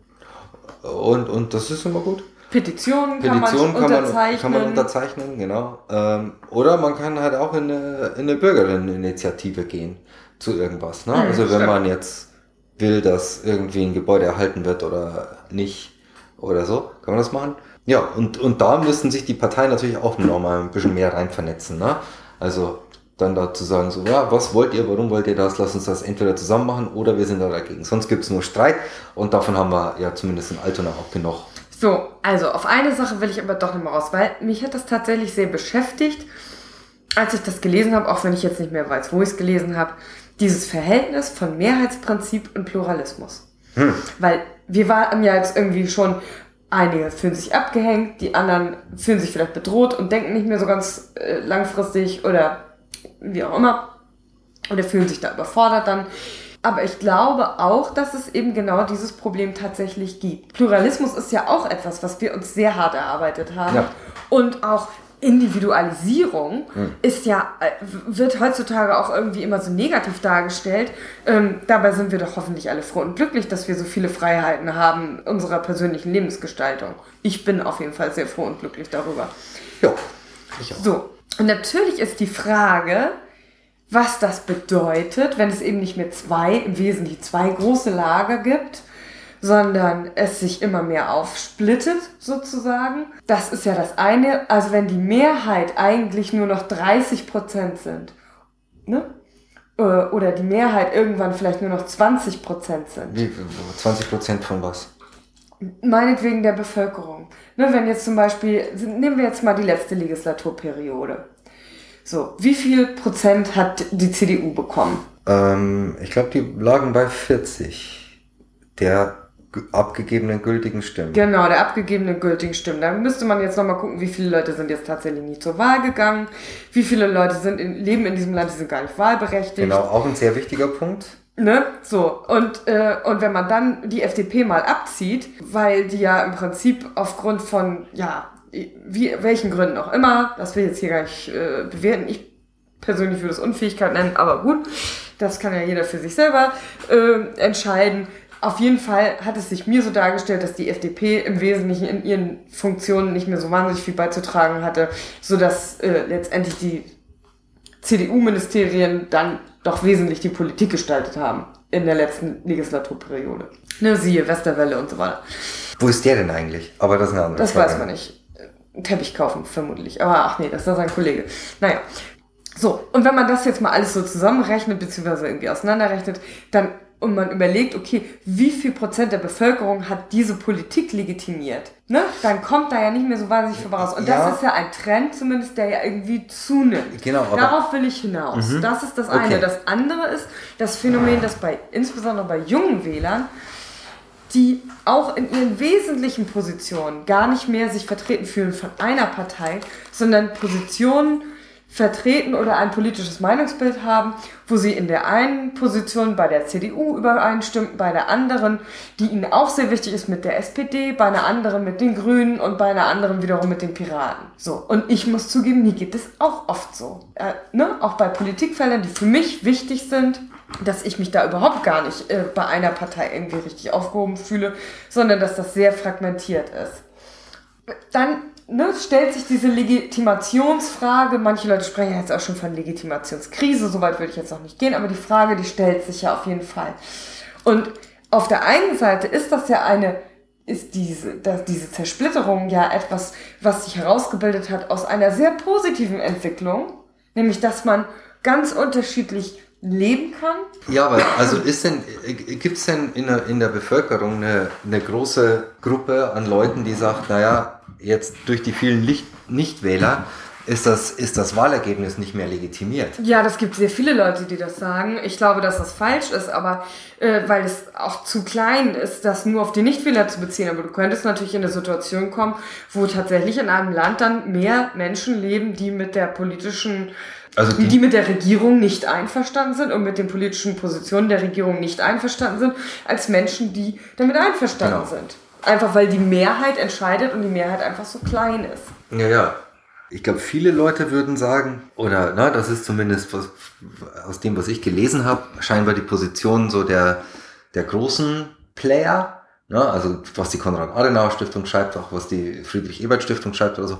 Und, und das ist immer gut. Petitionen kann Petitionen man kann man, unterzeichnen. kann man unterzeichnen, genau. Ähm, oder man kann halt auch in eine, in eine Bürgerinneninitiative gehen zu irgendwas. Ne? Mhm, also wenn stimmt. man jetzt will, dass irgendwie ein Gebäude erhalten wird oder nicht oder so, kann man das machen. Ja, und, und da müssten sich die Parteien natürlich auch noch mal ein bisschen mehr rein vernetzen. Ne? Also dann dazu sagen, so, ja, was wollt ihr, warum wollt ihr das, lasst uns das entweder zusammen machen oder wir sind da dagegen. Sonst gibt es nur Streit und davon haben wir ja zumindest in Altona auch genug. So, also auf eine Sache will ich aber doch nochmal raus, weil mich hat das tatsächlich sehr beschäftigt, als ich das gelesen habe, auch wenn ich jetzt nicht mehr weiß, wo ich es gelesen habe, dieses Verhältnis von Mehrheitsprinzip und Pluralismus. Weil wir waren ja jetzt irgendwie schon, einige fühlen sich abgehängt, die anderen fühlen sich vielleicht bedroht und denken nicht mehr so ganz äh, langfristig oder wie auch immer oder fühlen sich da überfordert dann. Aber ich glaube auch, dass es eben genau dieses Problem tatsächlich gibt. Pluralismus ist ja auch etwas, was wir uns sehr hart erarbeitet haben. Ja. Und auch Individualisierung ist ja, äh, wird heutzutage auch irgendwie immer so negativ dargestellt. Ähm, dabei sind wir doch hoffentlich alle froh und glücklich, dass wir so viele Freiheiten haben unserer persönlichen Lebensgestaltung. Ich bin auf jeden Fall sehr froh und glücklich darüber. Ja, ich auch. So, und natürlich ist die Frage, was das bedeutet, wenn es eben nicht mehr zwei, im Wesentlichen zwei große Lager gibt, sondern es sich immer mehr aufsplittet, sozusagen. Das ist ja das eine. Also wenn die Mehrheit eigentlich nur noch 30 Prozent sind, ne? Äh, Oder die Mehrheit irgendwann vielleicht nur noch 20 Prozent sind. Wie, 20 Prozent von was? Meinetwegen der Bevölkerung. Ne, wenn jetzt zum Beispiel, nehmen wir jetzt mal die letzte Legislaturperiode. So, wie viel Prozent hat die CDU bekommen? Ähm, ich glaube, die lagen bei 40 der abgegebenen gültigen Stimmen. Genau, der abgegebenen gültigen Stimmen. Da müsste man jetzt nochmal gucken, wie viele Leute sind jetzt tatsächlich nicht zur Wahl gegangen, wie viele Leute sind in, leben in diesem Land, die sind gar nicht wahlberechtigt. Genau, auch ein sehr wichtiger Punkt. Ne? So, und, äh, und wenn man dann die FDP mal abzieht, weil die ja im Prinzip aufgrund von, ja, wie, welchen Gründen auch immer, das will ich jetzt hier gar nicht äh, bewerten, ich persönlich würde es Unfähigkeit nennen, aber gut, das kann ja jeder für sich selber äh, entscheiden. Auf jeden Fall hat es sich mir so dargestellt, dass die FDP im Wesentlichen in ihren Funktionen nicht mehr so wahnsinnig viel beizutragen hatte, sodass äh, letztendlich die CDU-Ministerien dann doch wesentlich die Politik gestaltet haben in der letzten Legislaturperiode. Ne, siehe Westerwelle und so weiter. Wo ist der denn eigentlich? Aber das ist eine andere Das Frage. weiß man nicht. Einen Teppich kaufen, vermutlich. Aber ach nee, das ist sein Kollege. Naja. So, und wenn man das jetzt mal alles so zusammenrechnet, beziehungsweise irgendwie auseinanderrechnet, dann und man überlegt, okay, wie viel Prozent der Bevölkerung hat diese Politik legitimiert, ne? Dann kommt da ja nicht mehr so wahnsinnig viel raus. Und Ja. das ist ja ein Trend zumindest, der ja irgendwie zunimmt. Genau, Mhm. Darauf will ich hinaus. Das ist das eine. Okay. Das andere ist das Phänomen, dass bei, insbesondere bei jungen Wählern, die auch in ihren wesentlichen Positionen gar nicht mehr sich vertreten fühlen von einer Partei, sondern Positionen vertreten oder ein politisches Meinungsbild haben, wo sie in der einen Position bei der CDU übereinstimmen, bei der anderen, die ihnen auch sehr wichtig ist, mit der SPD, bei einer anderen mit den Grünen und bei einer anderen wiederum mit den Piraten. So, und ich muss zugeben, mir geht es auch oft so. Äh, ne? Auch bei Politikfeldern, die für mich wichtig sind, dass ich mich da überhaupt gar nicht äh, bei einer Partei irgendwie richtig aufgehoben fühle, sondern dass das sehr fragmentiert ist. Dann ne, stellt sich diese Legitimationsfrage, manche Leute sprechen jetzt auch schon von Legitimationskrise, soweit würde ich jetzt noch nicht gehen, aber die Frage, die stellt sich ja auf jeden Fall. Und auf der einen Seite ist das ja eine, ist diese, dass diese Zersplitterung ja etwas, was sich herausgebildet hat aus einer sehr positiven Entwicklung, nämlich dass man ganz unterschiedlich leben kann. Ja, aber also ist denn, gibt es denn in der, in der Bevölkerung eine, eine große Gruppe an Leuten, die sagt, naja, jetzt durch die vielen Licht Nichtwähler ist das, ist das Wahlergebnis nicht mehr legitimiert. Ja, das gibt sehr viele Leute, die das sagen. Ich glaube, dass das falsch ist, aber äh, weil es auch zu klein ist, das nur auf die Nichtwähler zu beziehen. Aber du könntest natürlich in eine Situation kommen, wo tatsächlich in einem Land dann mehr Menschen leben, die mit der politischen also die, die, mit der Regierung nicht einverstanden sind und mit den politischen Positionen der Regierung nicht einverstanden sind, als Menschen, die damit einverstanden genau. sind. Einfach weil die Mehrheit entscheidet und die Mehrheit einfach so klein ist. Ja, ja ich glaube, viele Leute würden sagen, oder na, das ist zumindest was, aus dem, was ich gelesen habe, scheinbar die Position so der, der großen Player, na, also was die Konrad-Adenauer-Stiftung schreibt, auch was die Friedrich-Ebert-Stiftung schreibt oder so,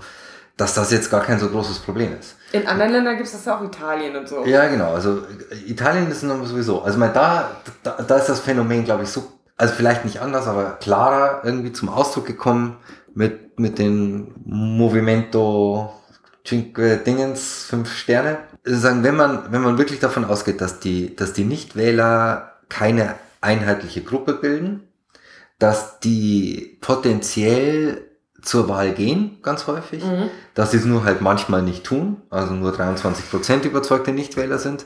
dass das jetzt gar kein so großes Problem ist. In anderen Ländern gibt es das ja auch Italien und so. Ja, genau. Also Italien ist sowieso. Also mein, da, da, da ist das Phänomen, glaube ich, so, also vielleicht nicht anders, aber klarer irgendwie zum Ausdruck gekommen mit, mit den Movimento Cinque Dingens, fünf Sterne. Sagen, wenn man, wenn man wirklich davon ausgeht, dass die, dass die Nichtwähler keine einheitliche Gruppe bilden, dass die potenziell zur Wahl gehen, ganz häufig, mhm. dass sie es nur halt manchmal nicht tun, also nur 23 Prozent überzeugte Nichtwähler sind,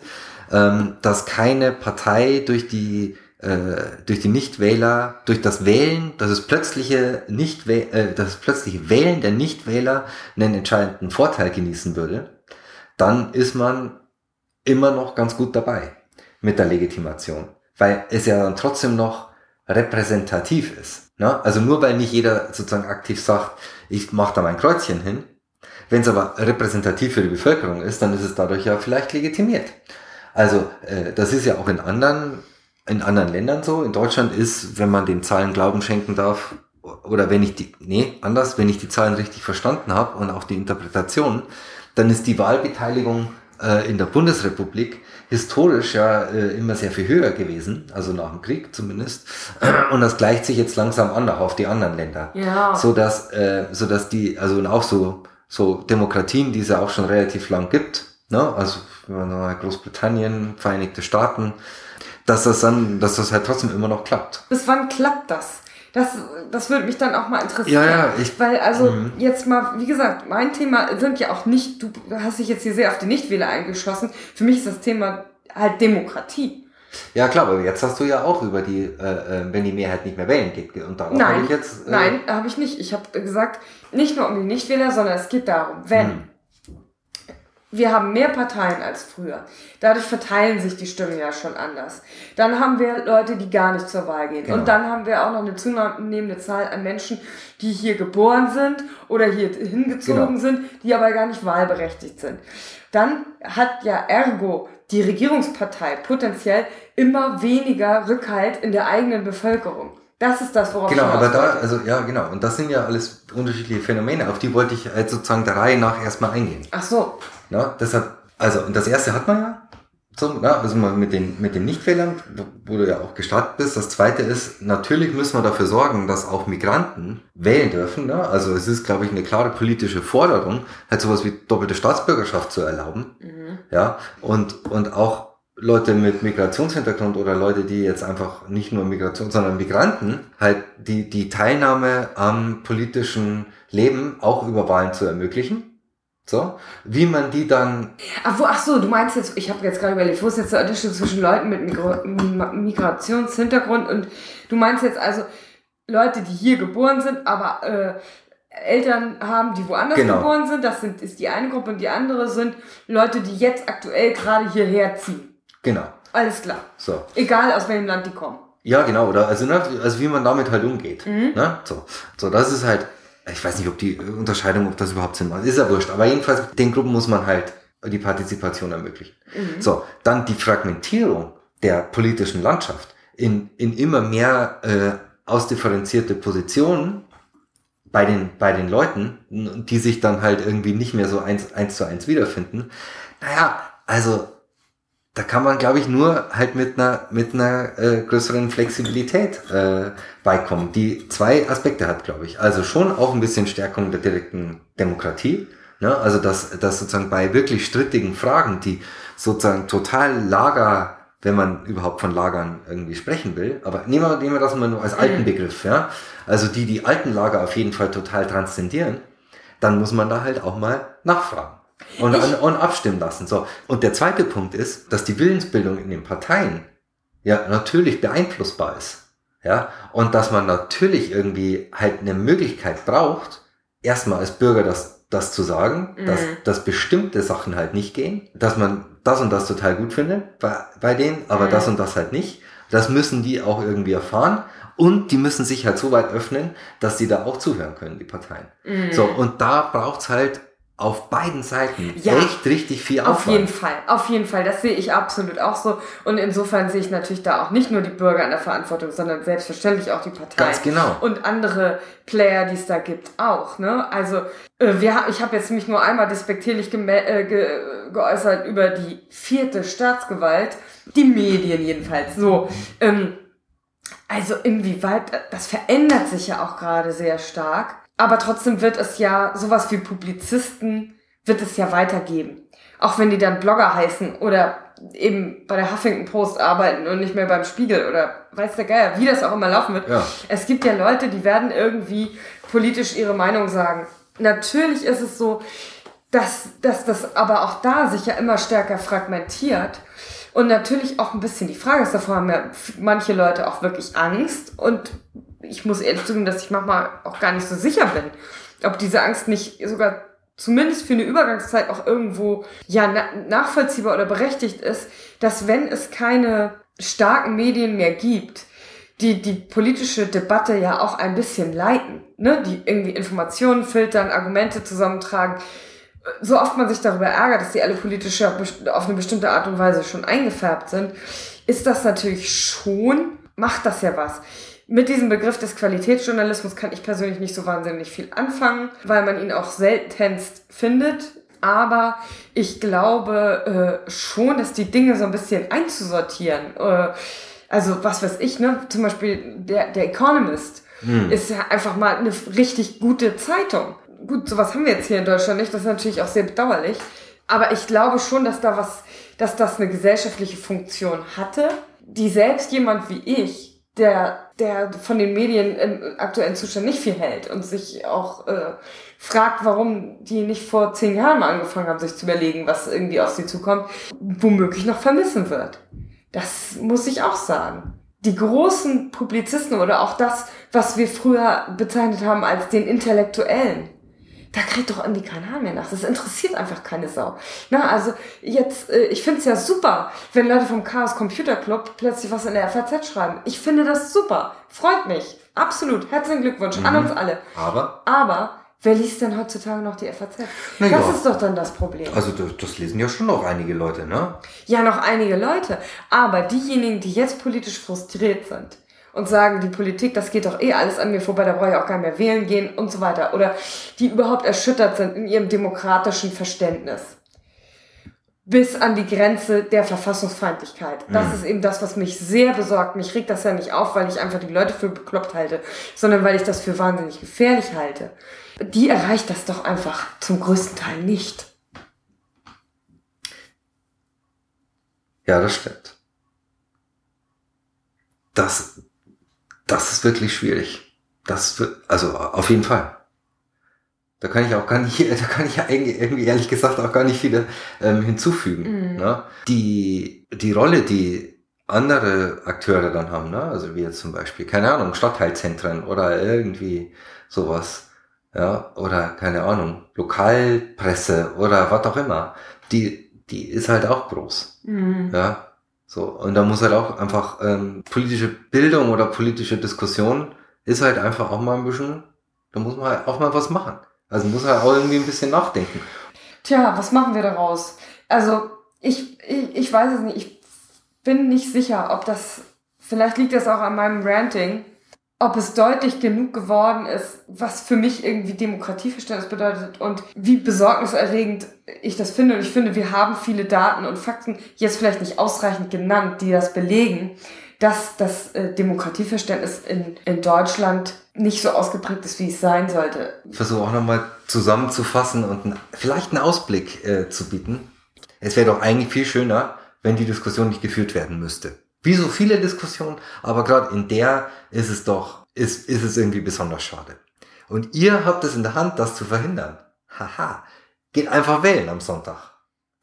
ähm, dass keine Partei durch die äh, durch die Nichtwähler, durch das Wählen, dass es plötzliche nicht äh, das plötzliche Wählen der Nichtwähler einen entscheidenden Vorteil genießen würde, dann ist man immer noch ganz gut dabei mit der Legitimation, weil es ja dann trotzdem noch repräsentativ ist. Ne? Also nur weil nicht jeder sozusagen aktiv sagt, ich mache da mein Kreuzchen hin, wenn es aber repräsentativ für die Bevölkerung ist, dann ist es dadurch ja vielleicht legitimiert. Also äh, das ist ja auch in anderen in anderen Ländern so. In Deutschland ist, wenn man den Zahlen Glauben schenken darf, oder wenn ich die, nee, anders, wenn ich die Zahlen richtig verstanden habe und auch die Interpretation, dann ist die Wahlbeteiligung äh, in der Bundesrepublik historisch ja äh, immer sehr viel höher gewesen, also nach dem Krieg zumindest. Und das gleicht sich jetzt langsam an, auch auf die anderen Länder. Ja. So dass, äh, so dass die, also und auch so, so Demokratien, die es ja auch schon relativ lang gibt, ne? also Großbritannien, Vereinigte Staaten, dass das dann, dass das halt trotzdem immer noch klappt. Bis wann klappt das? Das, das würde mich dann auch mal interessieren. Ja, ja, ich, Weil, also, mh. jetzt mal, wie gesagt, mein Thema sind ja auch nicht, du hast dich jetzt hier sehr auf die Nichtwähler eingeschossen. Für mich ist das Thema halt Demokratie. Ja, klar, aber jetzt hast du ja auch über die, äh, äh wenn die Mehrheit nicht mehr wählen geht. Und darauf habe ich jetzt. Äh, nein, habe ich nicht. Ich habe gesagt, nicht nur um die Nichtwähler, sondern es geht darum, wenn. Hm wir haben mehr Parteien als früher. Dadurch verteilen sich die Stimmen ja schon anders. Dann haben wir Leute, die gar nicht zur Wahl gehen. Genau. Und dann haben wir auch noch eine zunehmende Zahl an Menschen, die hier geboren sind oder hier hingezogen genau. sind, die aber gar nicht wahlberechtigt sind. Dann hat ja ergo die Regierungspartei potenziell immer weniger Rückhalt in der eigenen Bevölkerung. Das ist das, worauf Genau, aber da, also ja, genau. Und das sind ja alles unterschiedliche Phänomene, auf die wollte ich halt sozusagen der Reihe nach erstmal eingehen. Ach so. Ja, deshalb, also, und das erste hat man ja. So, ja, also mal mit den, mit den Nichtwählern, wo du ja auch gestartet bist. Das zweite ist, natürlich müssen wir dafür sorgen, dass auch Migranten wählen dürfen. Ne? Also es ist, glaube ich, eine klare politische Forderung, halt sowas wie doppelte Staatsbürgerschaft zu erlauben. Mhm. Ja, und, und auch Leute mit Migrationshintergrund oder Leute, die jetzt einfach nicht nur Migration, sondern Migranten, halt die, die Teilnahme am politischen Leben auch über Wahlen zu ermöglichen. So, wie man die dann. Ach, wo, ach so, du meinst jetzt, ich habe jetzt gerade überlegt, wo ist jetzt der Unterschied zwischen Leuten mit Migra Migrationshintergrund und du meinst jetzt also Leute, die hier geboren sind, aber äh, Eltern haben, die woanders genau. geboren sind, das sind, ist die eine Gruppe und die andere sind Leute, die jetzt aktuell gerade hierher ziehen. Genau. Alles klar. So. Egal aus welchem Land die kommen. Ja, genau, oder also, ne, also wie man damit halt umgeht. Mhm. Ne? So. so, das ist halt ich weiß nicht, ob die Unterscheidung, ob das überhaupt Sinn macht. Ist ja wurscht. Aber jedenfalls, den Gruppen muss man halt die Partizipation ermöglichen. Mhm. So, dann die Fragmentierung der politischen Landschaft in, in immer mehr äh, ausdifferenzierte Positionen bei den, bei den Leuten, die sich dann halt irgendwie nicht mehr so eins, eins zu eins wiederfinden. Naja, also da kann man, glaube ich, nur halt mit einer, mit einer äh, größeren Flexibilität äh, beikommen, die zwei Aspekte hat, glaube ich. Also schon auch ein bisschen Stärkung der direkten Demokratie. Ne? Also dass, dass sozusagen bei wirklich strittigen Fragen, die sozusagen total Lager, wenn man überhaupt von Lagern irgendwie sprechen will, aber nehmen wir, nehmen wir das mal nur als alten mhm. Begriff, ja. Also die die alten Lager auf jeden Fall total transzendieren, dann muss man da halt auch mal nachfragen. Und, und abstimmen lassen. So. Und der zweite Punkt ist, dass die Willensbildung in den Parteien ja natürlich beeinflussbar ist. Ja, und dass man natürlich irgendwie halt eine Möglichkeit braucht, erstmal als Bürger das, das zu sagen, mhm. dass, dass bestimmte Sachen halt nicht gehen, dass man das und das total gut findet bei, bei denen, aber mhm. das und das halt nicht. Das müssen die auch irgendwie erfahren. Und die müssen sich halt so weit öffnen, dass die da auch zuhören können, die Parteien. Mhm. So, und da braucht's halt auf beiden Seiten ja, echt richtig viel Aufwand. Auf jeden Fall, auf jeden Fall. Das sehe ich absolut auch so. Und insofern sehe ich natürlich da auch nicht nur die Bürger in der Verantwortung, sondern selbstverständlich auch die Parteien. Ganz genau. Und andere Player, die es da gibt, auch. Ne? Also äh, wir, ich habe jetzt mich nur einmal despektierlich äh, ge geäußert über die vierte Staatsgewalt, die Medien jedenfalls. So. Ähm, also inwieweit, das verändert sich ja auch gerade sehr stark. Aber trotzdem wird es ja sowas wie Publizisten, wird es ja weitergeben. Auch wenn die dann Blogger heißen oder eben bei der Huffington Post arbeiten und nicht mehr beim Spiegel oder weiß der Geier, wie das auch immer laufen wird. Ja. Es gibt ja Leute, die werden irgendwie politisch ihre Meinung sagen. Natürlich ist es so, dass, dass das aber auch da sich ja immer stärker fragmentiert. Und natürlich auch ein bisschen die Frage ist, davor haben ja manche Leute auch wirklich Angst und ich muss ehrlich zugeben, dass ich manchmal auch gar nicht so sicher bin, ob diese Angst nicht sogar zumindest für eine Übergangszeit auch irgendwo ja nachvollziehbar oder berechtigt ist, dass wenn es keine starken Medien mehr gibt, die die politische Debatte ja auch ein bisschen leiten, ne, die irgendwie Informationen filtern, Argumente zusammentragen, so oft man sich darüber ärgert, dass die alle politisch auf eine bestimmte Art und Weise schon eingefärbt sind, ist das natürlich schon, macht das ja was. Mit diesem Begriff des Qualitätsjournalismus kann ich persönlich nicht so wahnsinnig viel anfangen, weil man ihn auch seltenst findet. Aber ich glaube äh, schon, dass die Dinge so ein bisschen einzusortieren. Äh, also was weiß ich, ne? Zum Beispiel der, der Economist hm. ist ja einfach mal eine richtig gute Zeitung. Gut, sowas haben wir jetzt hier in Deutschland nicht. Das ist natürlich auch sehr bedauerlich. Aber ich glaube schon, dass da was, dass das eine gesellschaftliche Funktion hatte, die selbst jemand wie ich der, der von den Medien im aktuellen Zustand nicht viel hält und sich auch äh, fragt, warum die nicht vor zehn Jahren mal angefangen haben, sich zu überlegen, was irgendwie auf sie zukommt, womöglich noch vermissen wird. Das muss ich auch sagen. Die großen Publizisten oder auch das, was wir früher bezeichnet haben als den Intellektuellen, da kriegt doch irgendwie kein Haar mehr nach. Das interessiert einfach keine Sau. Na, also jetzt, äh, ich finde es ja super, wenn Leute vom Chaos Computer Club plötzlich was in der FAZ schreiben. Ich finde das super. Freut mich. Absolut. Herzlichen Glückwunsch mhm. an uns alle. Aber? Aber Wer liest denn heutzutage noch die FAZ? Na das ist doch dann das Problem. Also das, das, lesen ja schon noch einige Leute, ne? Ja, noch einige Leute. Aber diejenigen, die jetzt politisch frustriert sind, und sagen, die Politik, das geht doch eh alles an mir vorbei, da brauche ich auch gar nicht mehr wählen gehen und so weiter. Oder die überhaupt erschüttert sind in ihrem demokratischen Verständnis. Bis an die Grenze der Verfassungsfeindlichkeit. Das mhm. ist eben das, was mich sehr besorgt. Mich regt das ja nicht auf, weil ich einfach die Leute für bekloppt halte, sondern weil ich das für wahnsinnig gefährlich halte. Die erreicht das doch einfach zum größten Teil nicht. Ja, das stimmt. Das, das ist wirklich schwierig. Das wird, also auf jeden Fall. Da kann ich auch gar nicht, da kann ich irgendwie ehrlich gesagt auch gar nicht viele ähm, hinzufügen. Mhm. Ne? Die, die Rolle, die andere Akteure dann haben, ne? also wie jetzt zum Beispiel, keine Ahnung, Stadtteilzentren oder irgendwie sowas, ja, oder keine Ahnung, Lokalpresse oder was auch immer, die, die ist halt auch groß. Mhm. Ja, so, und da muss halt auch einfach ähm, politische Bildung oder politische Diskussion ist halt einfach auch mal ein bisschen, da muss man halt auch mal was machen. Also muss halt auch irgendwie ein bisschen nachdenken. Tja, was machen wir daraus? Also, ich, ich, ich weiß es nicht. Ich bin nicht sicher, ob das, vielleicht liegt das auch an meinem Ranting, ob es deutlich genug geworden ist, was für mich irgendwie Demokratieverständnis bedeutet und wie besorgniserregend ich das finde. Und ich finde, wir haben viele Daten und Fakten jetzt vielleicht nicht ausreichend genannt, die das belegen, dass das äh, Demokratieverständnis in, in Deutschland nicht so ausgeprägt ist, wie es sein sollte. Ich versuche auch nochmal zusammenzufassen und vielleicht einen Ausblick äh, zu bieten. Es wäre doch eigentlich viel schöner, wenn die Diskussion nicht geführt werden müsste. Wie so viele Diskussionen, aber gerade in der ist es doch, ist, ist es irgendwie besonders schade. Und ihr habt es in der Hand, das zu verhindern. Haha. Geht einfach wählen am Sonntag.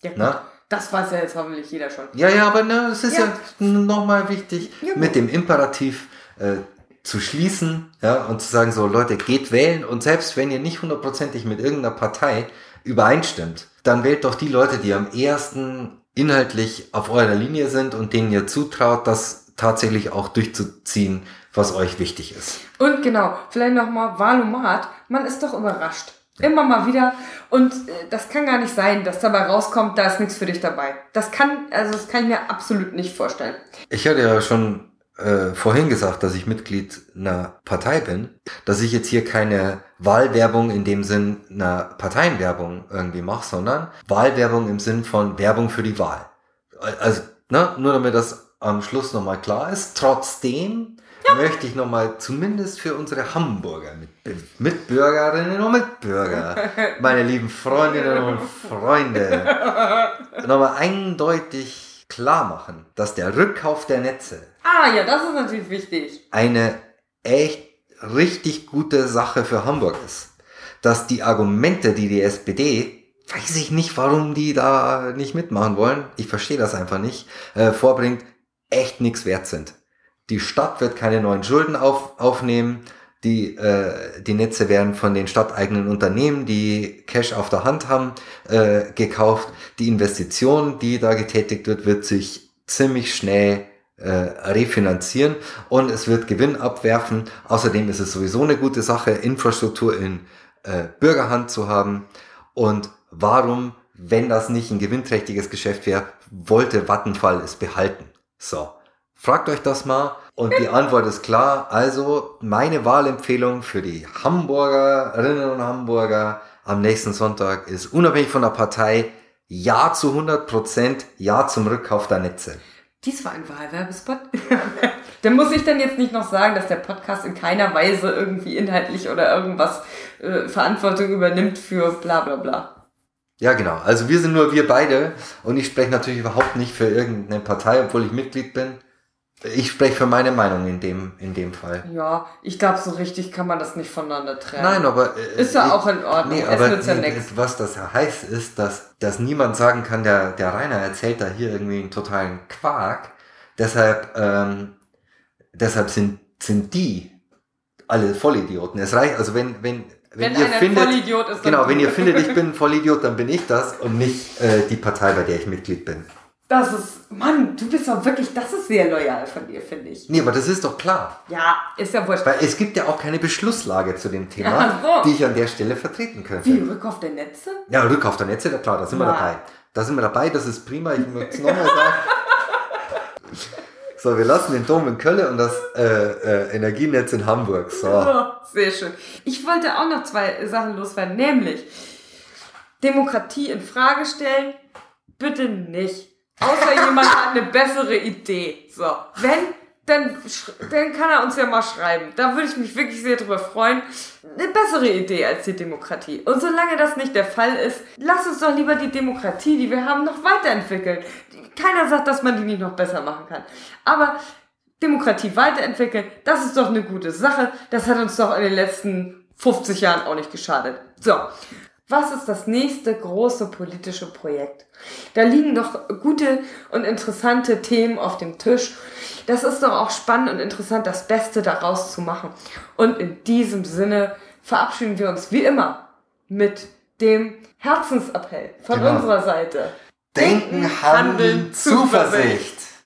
Ja, gut. Na? Das weiß ja jetzt hoffentlich jeder schon. Ja, ja, aber ne, es ist ja, Ja. nochmal wichtig, Ja, mit dem Imperativ äh, zu schließen ja, und zu sagen, so Leute, geht wählen und selbst wenn ihr nicht hundertprozentig mit irgendeiner Partei übereinstimmt, dann wählt doch die Leute, die am ehesten inhaltlich auf eurer Linie sind und denen ihr zutraut, das tatsächlich auch durchzuziehen, was euch wichtig ist. Und genau, vielleicht nochmal Valomat. Man ist doch überrascht. Immer mal wieder. Und äh, das kann gar nicht sein, dass dabei rauskommt, da ist nichts für dich dabei. Das kann, also das kann ich mir absolut nicht vorstellen. Ich hatte ja schon äh, vorhin gesagt, dass ich Mitglied einer Partei bin, dass ich jetzt hier keine Wahlwerbung in dem Sinn einer Parteienwerbung irgendwie mache, sondern Wahlwerbung im Sinn von Werbung für die Wahl. Also, ne, nur damit das am Schluss nochmal klar ist. Trotzdem möchte ich nochmal zumindest für unsere Hamburger Mit Mitbürgerinnen und Mitbürger, meine lieben Freundinnen und Freunde, nochmal eindeutig klar machen, dass der Rückkauf der Netze Ah, ja, das ist natürlich wichtig. eine echt richtig gute Sache für Hamburg ist. Dass die Argumente, die die SPD, weiß ich nicht, warum die da nicht mitmachen wollen, ich verstehe das einfach nicht, äh, vorbringt, echt nichts wert sind. Die Stadt wird keine neuen Schulden auf, aufnehmen, die, äh, die Netze werden von den stadteigenen Unternehmen, die Cash auf der Hand haben, äh, gekauft. Die Investition, die da getätigt wird, wird sich ziemlich schnell äh, refinanzieren und es wird Gewinn abwerfen. Außerdem ist es sowieso eine gute Sache, Infrastruktur in äh, Bürgerhand zu haben. Und warum, wenn das nicht ein gewinnträchtiges Geschäft wäre, wollte Vattenfall es behalten? So, fragt euch das mal. Und die Antwort ist klar. Also meine Wahlempfehlung für die Hamburgerinnen und Hamburger am nächsten Sonntag ist unabhängig von der Partei Ja zu 100 Prozent, Ja zum Rückkauf der Netze. Dies war ein Wahlwerbespot. Dann muss ich dann jetzt nicht noch sagen, dass der Podcast in keiner Weise irgendwie inhaltlich oder irgendwas äh, Verantwortung übernimmt für bla bla bla. Ja, genau. Also wir sind nur wir beide und ich spreche natürlich überhaupt nicht für irgendeine Partei, obwohl ich Mitglied bin. Ich spreche für meine Meinung in dem, in dem Fall. Ja, ich glaube, so richtig kann man das nicht voneinander trennen. Nein, aber... äh, Ist ja ich- auch in Ordnung. Nee, Es aber nützt ja nee, was das heißt, ist, dass, dass niemand sagen kann, der, der Rainer erzählt da hier irgendwie einen totalen Quark. Deshalb, ähm, deshalb sind, sind die alle Vollidioten. Es reicht, also wenn, wenn, wenn, Wenn ihr findet, Vollidiot ist, dann genau, wenn ihr findet, ich bin ein Vollidiot, dann bin ich das und nicht äh, die Partei, bei der ich Mitglied bin. Das ist, Mann, du bist doch wirklich, das ist sehr loyal von dir, finde ich. Nee, aber das ist doch klar. Ja, ist ja wurscht. Weil es gibt ja auch keine Beschlusslage zu dem Thema, so. die ich an der Stelle vertreten könnte. Wie, Rückkauf der Netze? Ja, Rückkauf der Netze, ja klar, da sind wir Ja. dabei. Da sind wir dabei, das ist prima, ich muss es nochmal sagen. So, wir lassen den Dom in Köln und das äh, äh, Energienetz in Hamburg. So. Oh, sehr schön. Ich wollte auch noch zwei Sachen loswerden, nämlich Demokratie in Frage stellen, bitte nicht. Außer jemand hat eine bessere Idee. So, wenn, dann, dann kann er uns ja mal schreiben. Da würde ich mich wirklich sehr drüber freuen. Eine bessere Idee als die Demokratie. Und solange das nicht der Fall ist, lass uns doch lieber die Demokratie, die wir haben, noch weiterentwickeln. Keiner sagt, dass man die nicht noch besser machen kann. Aber Demokratie weiterentwickeln, das ist doch eine gute Sache. Das hat uns doch in den letzten 50 Jahren auch nicht geschadet. So, was ist das nächste große politische Projekt? Da liegen doch gute und interessante Themen auf dem Tisch. Das ist doch auch spannend und interessant, das Beste daraus zu machen. Und in diesem Sinne verabschieden wir uns wie immer mit dem Herzensappell von Genau. unserer Seite. Denken, Handeln, Zuversicht.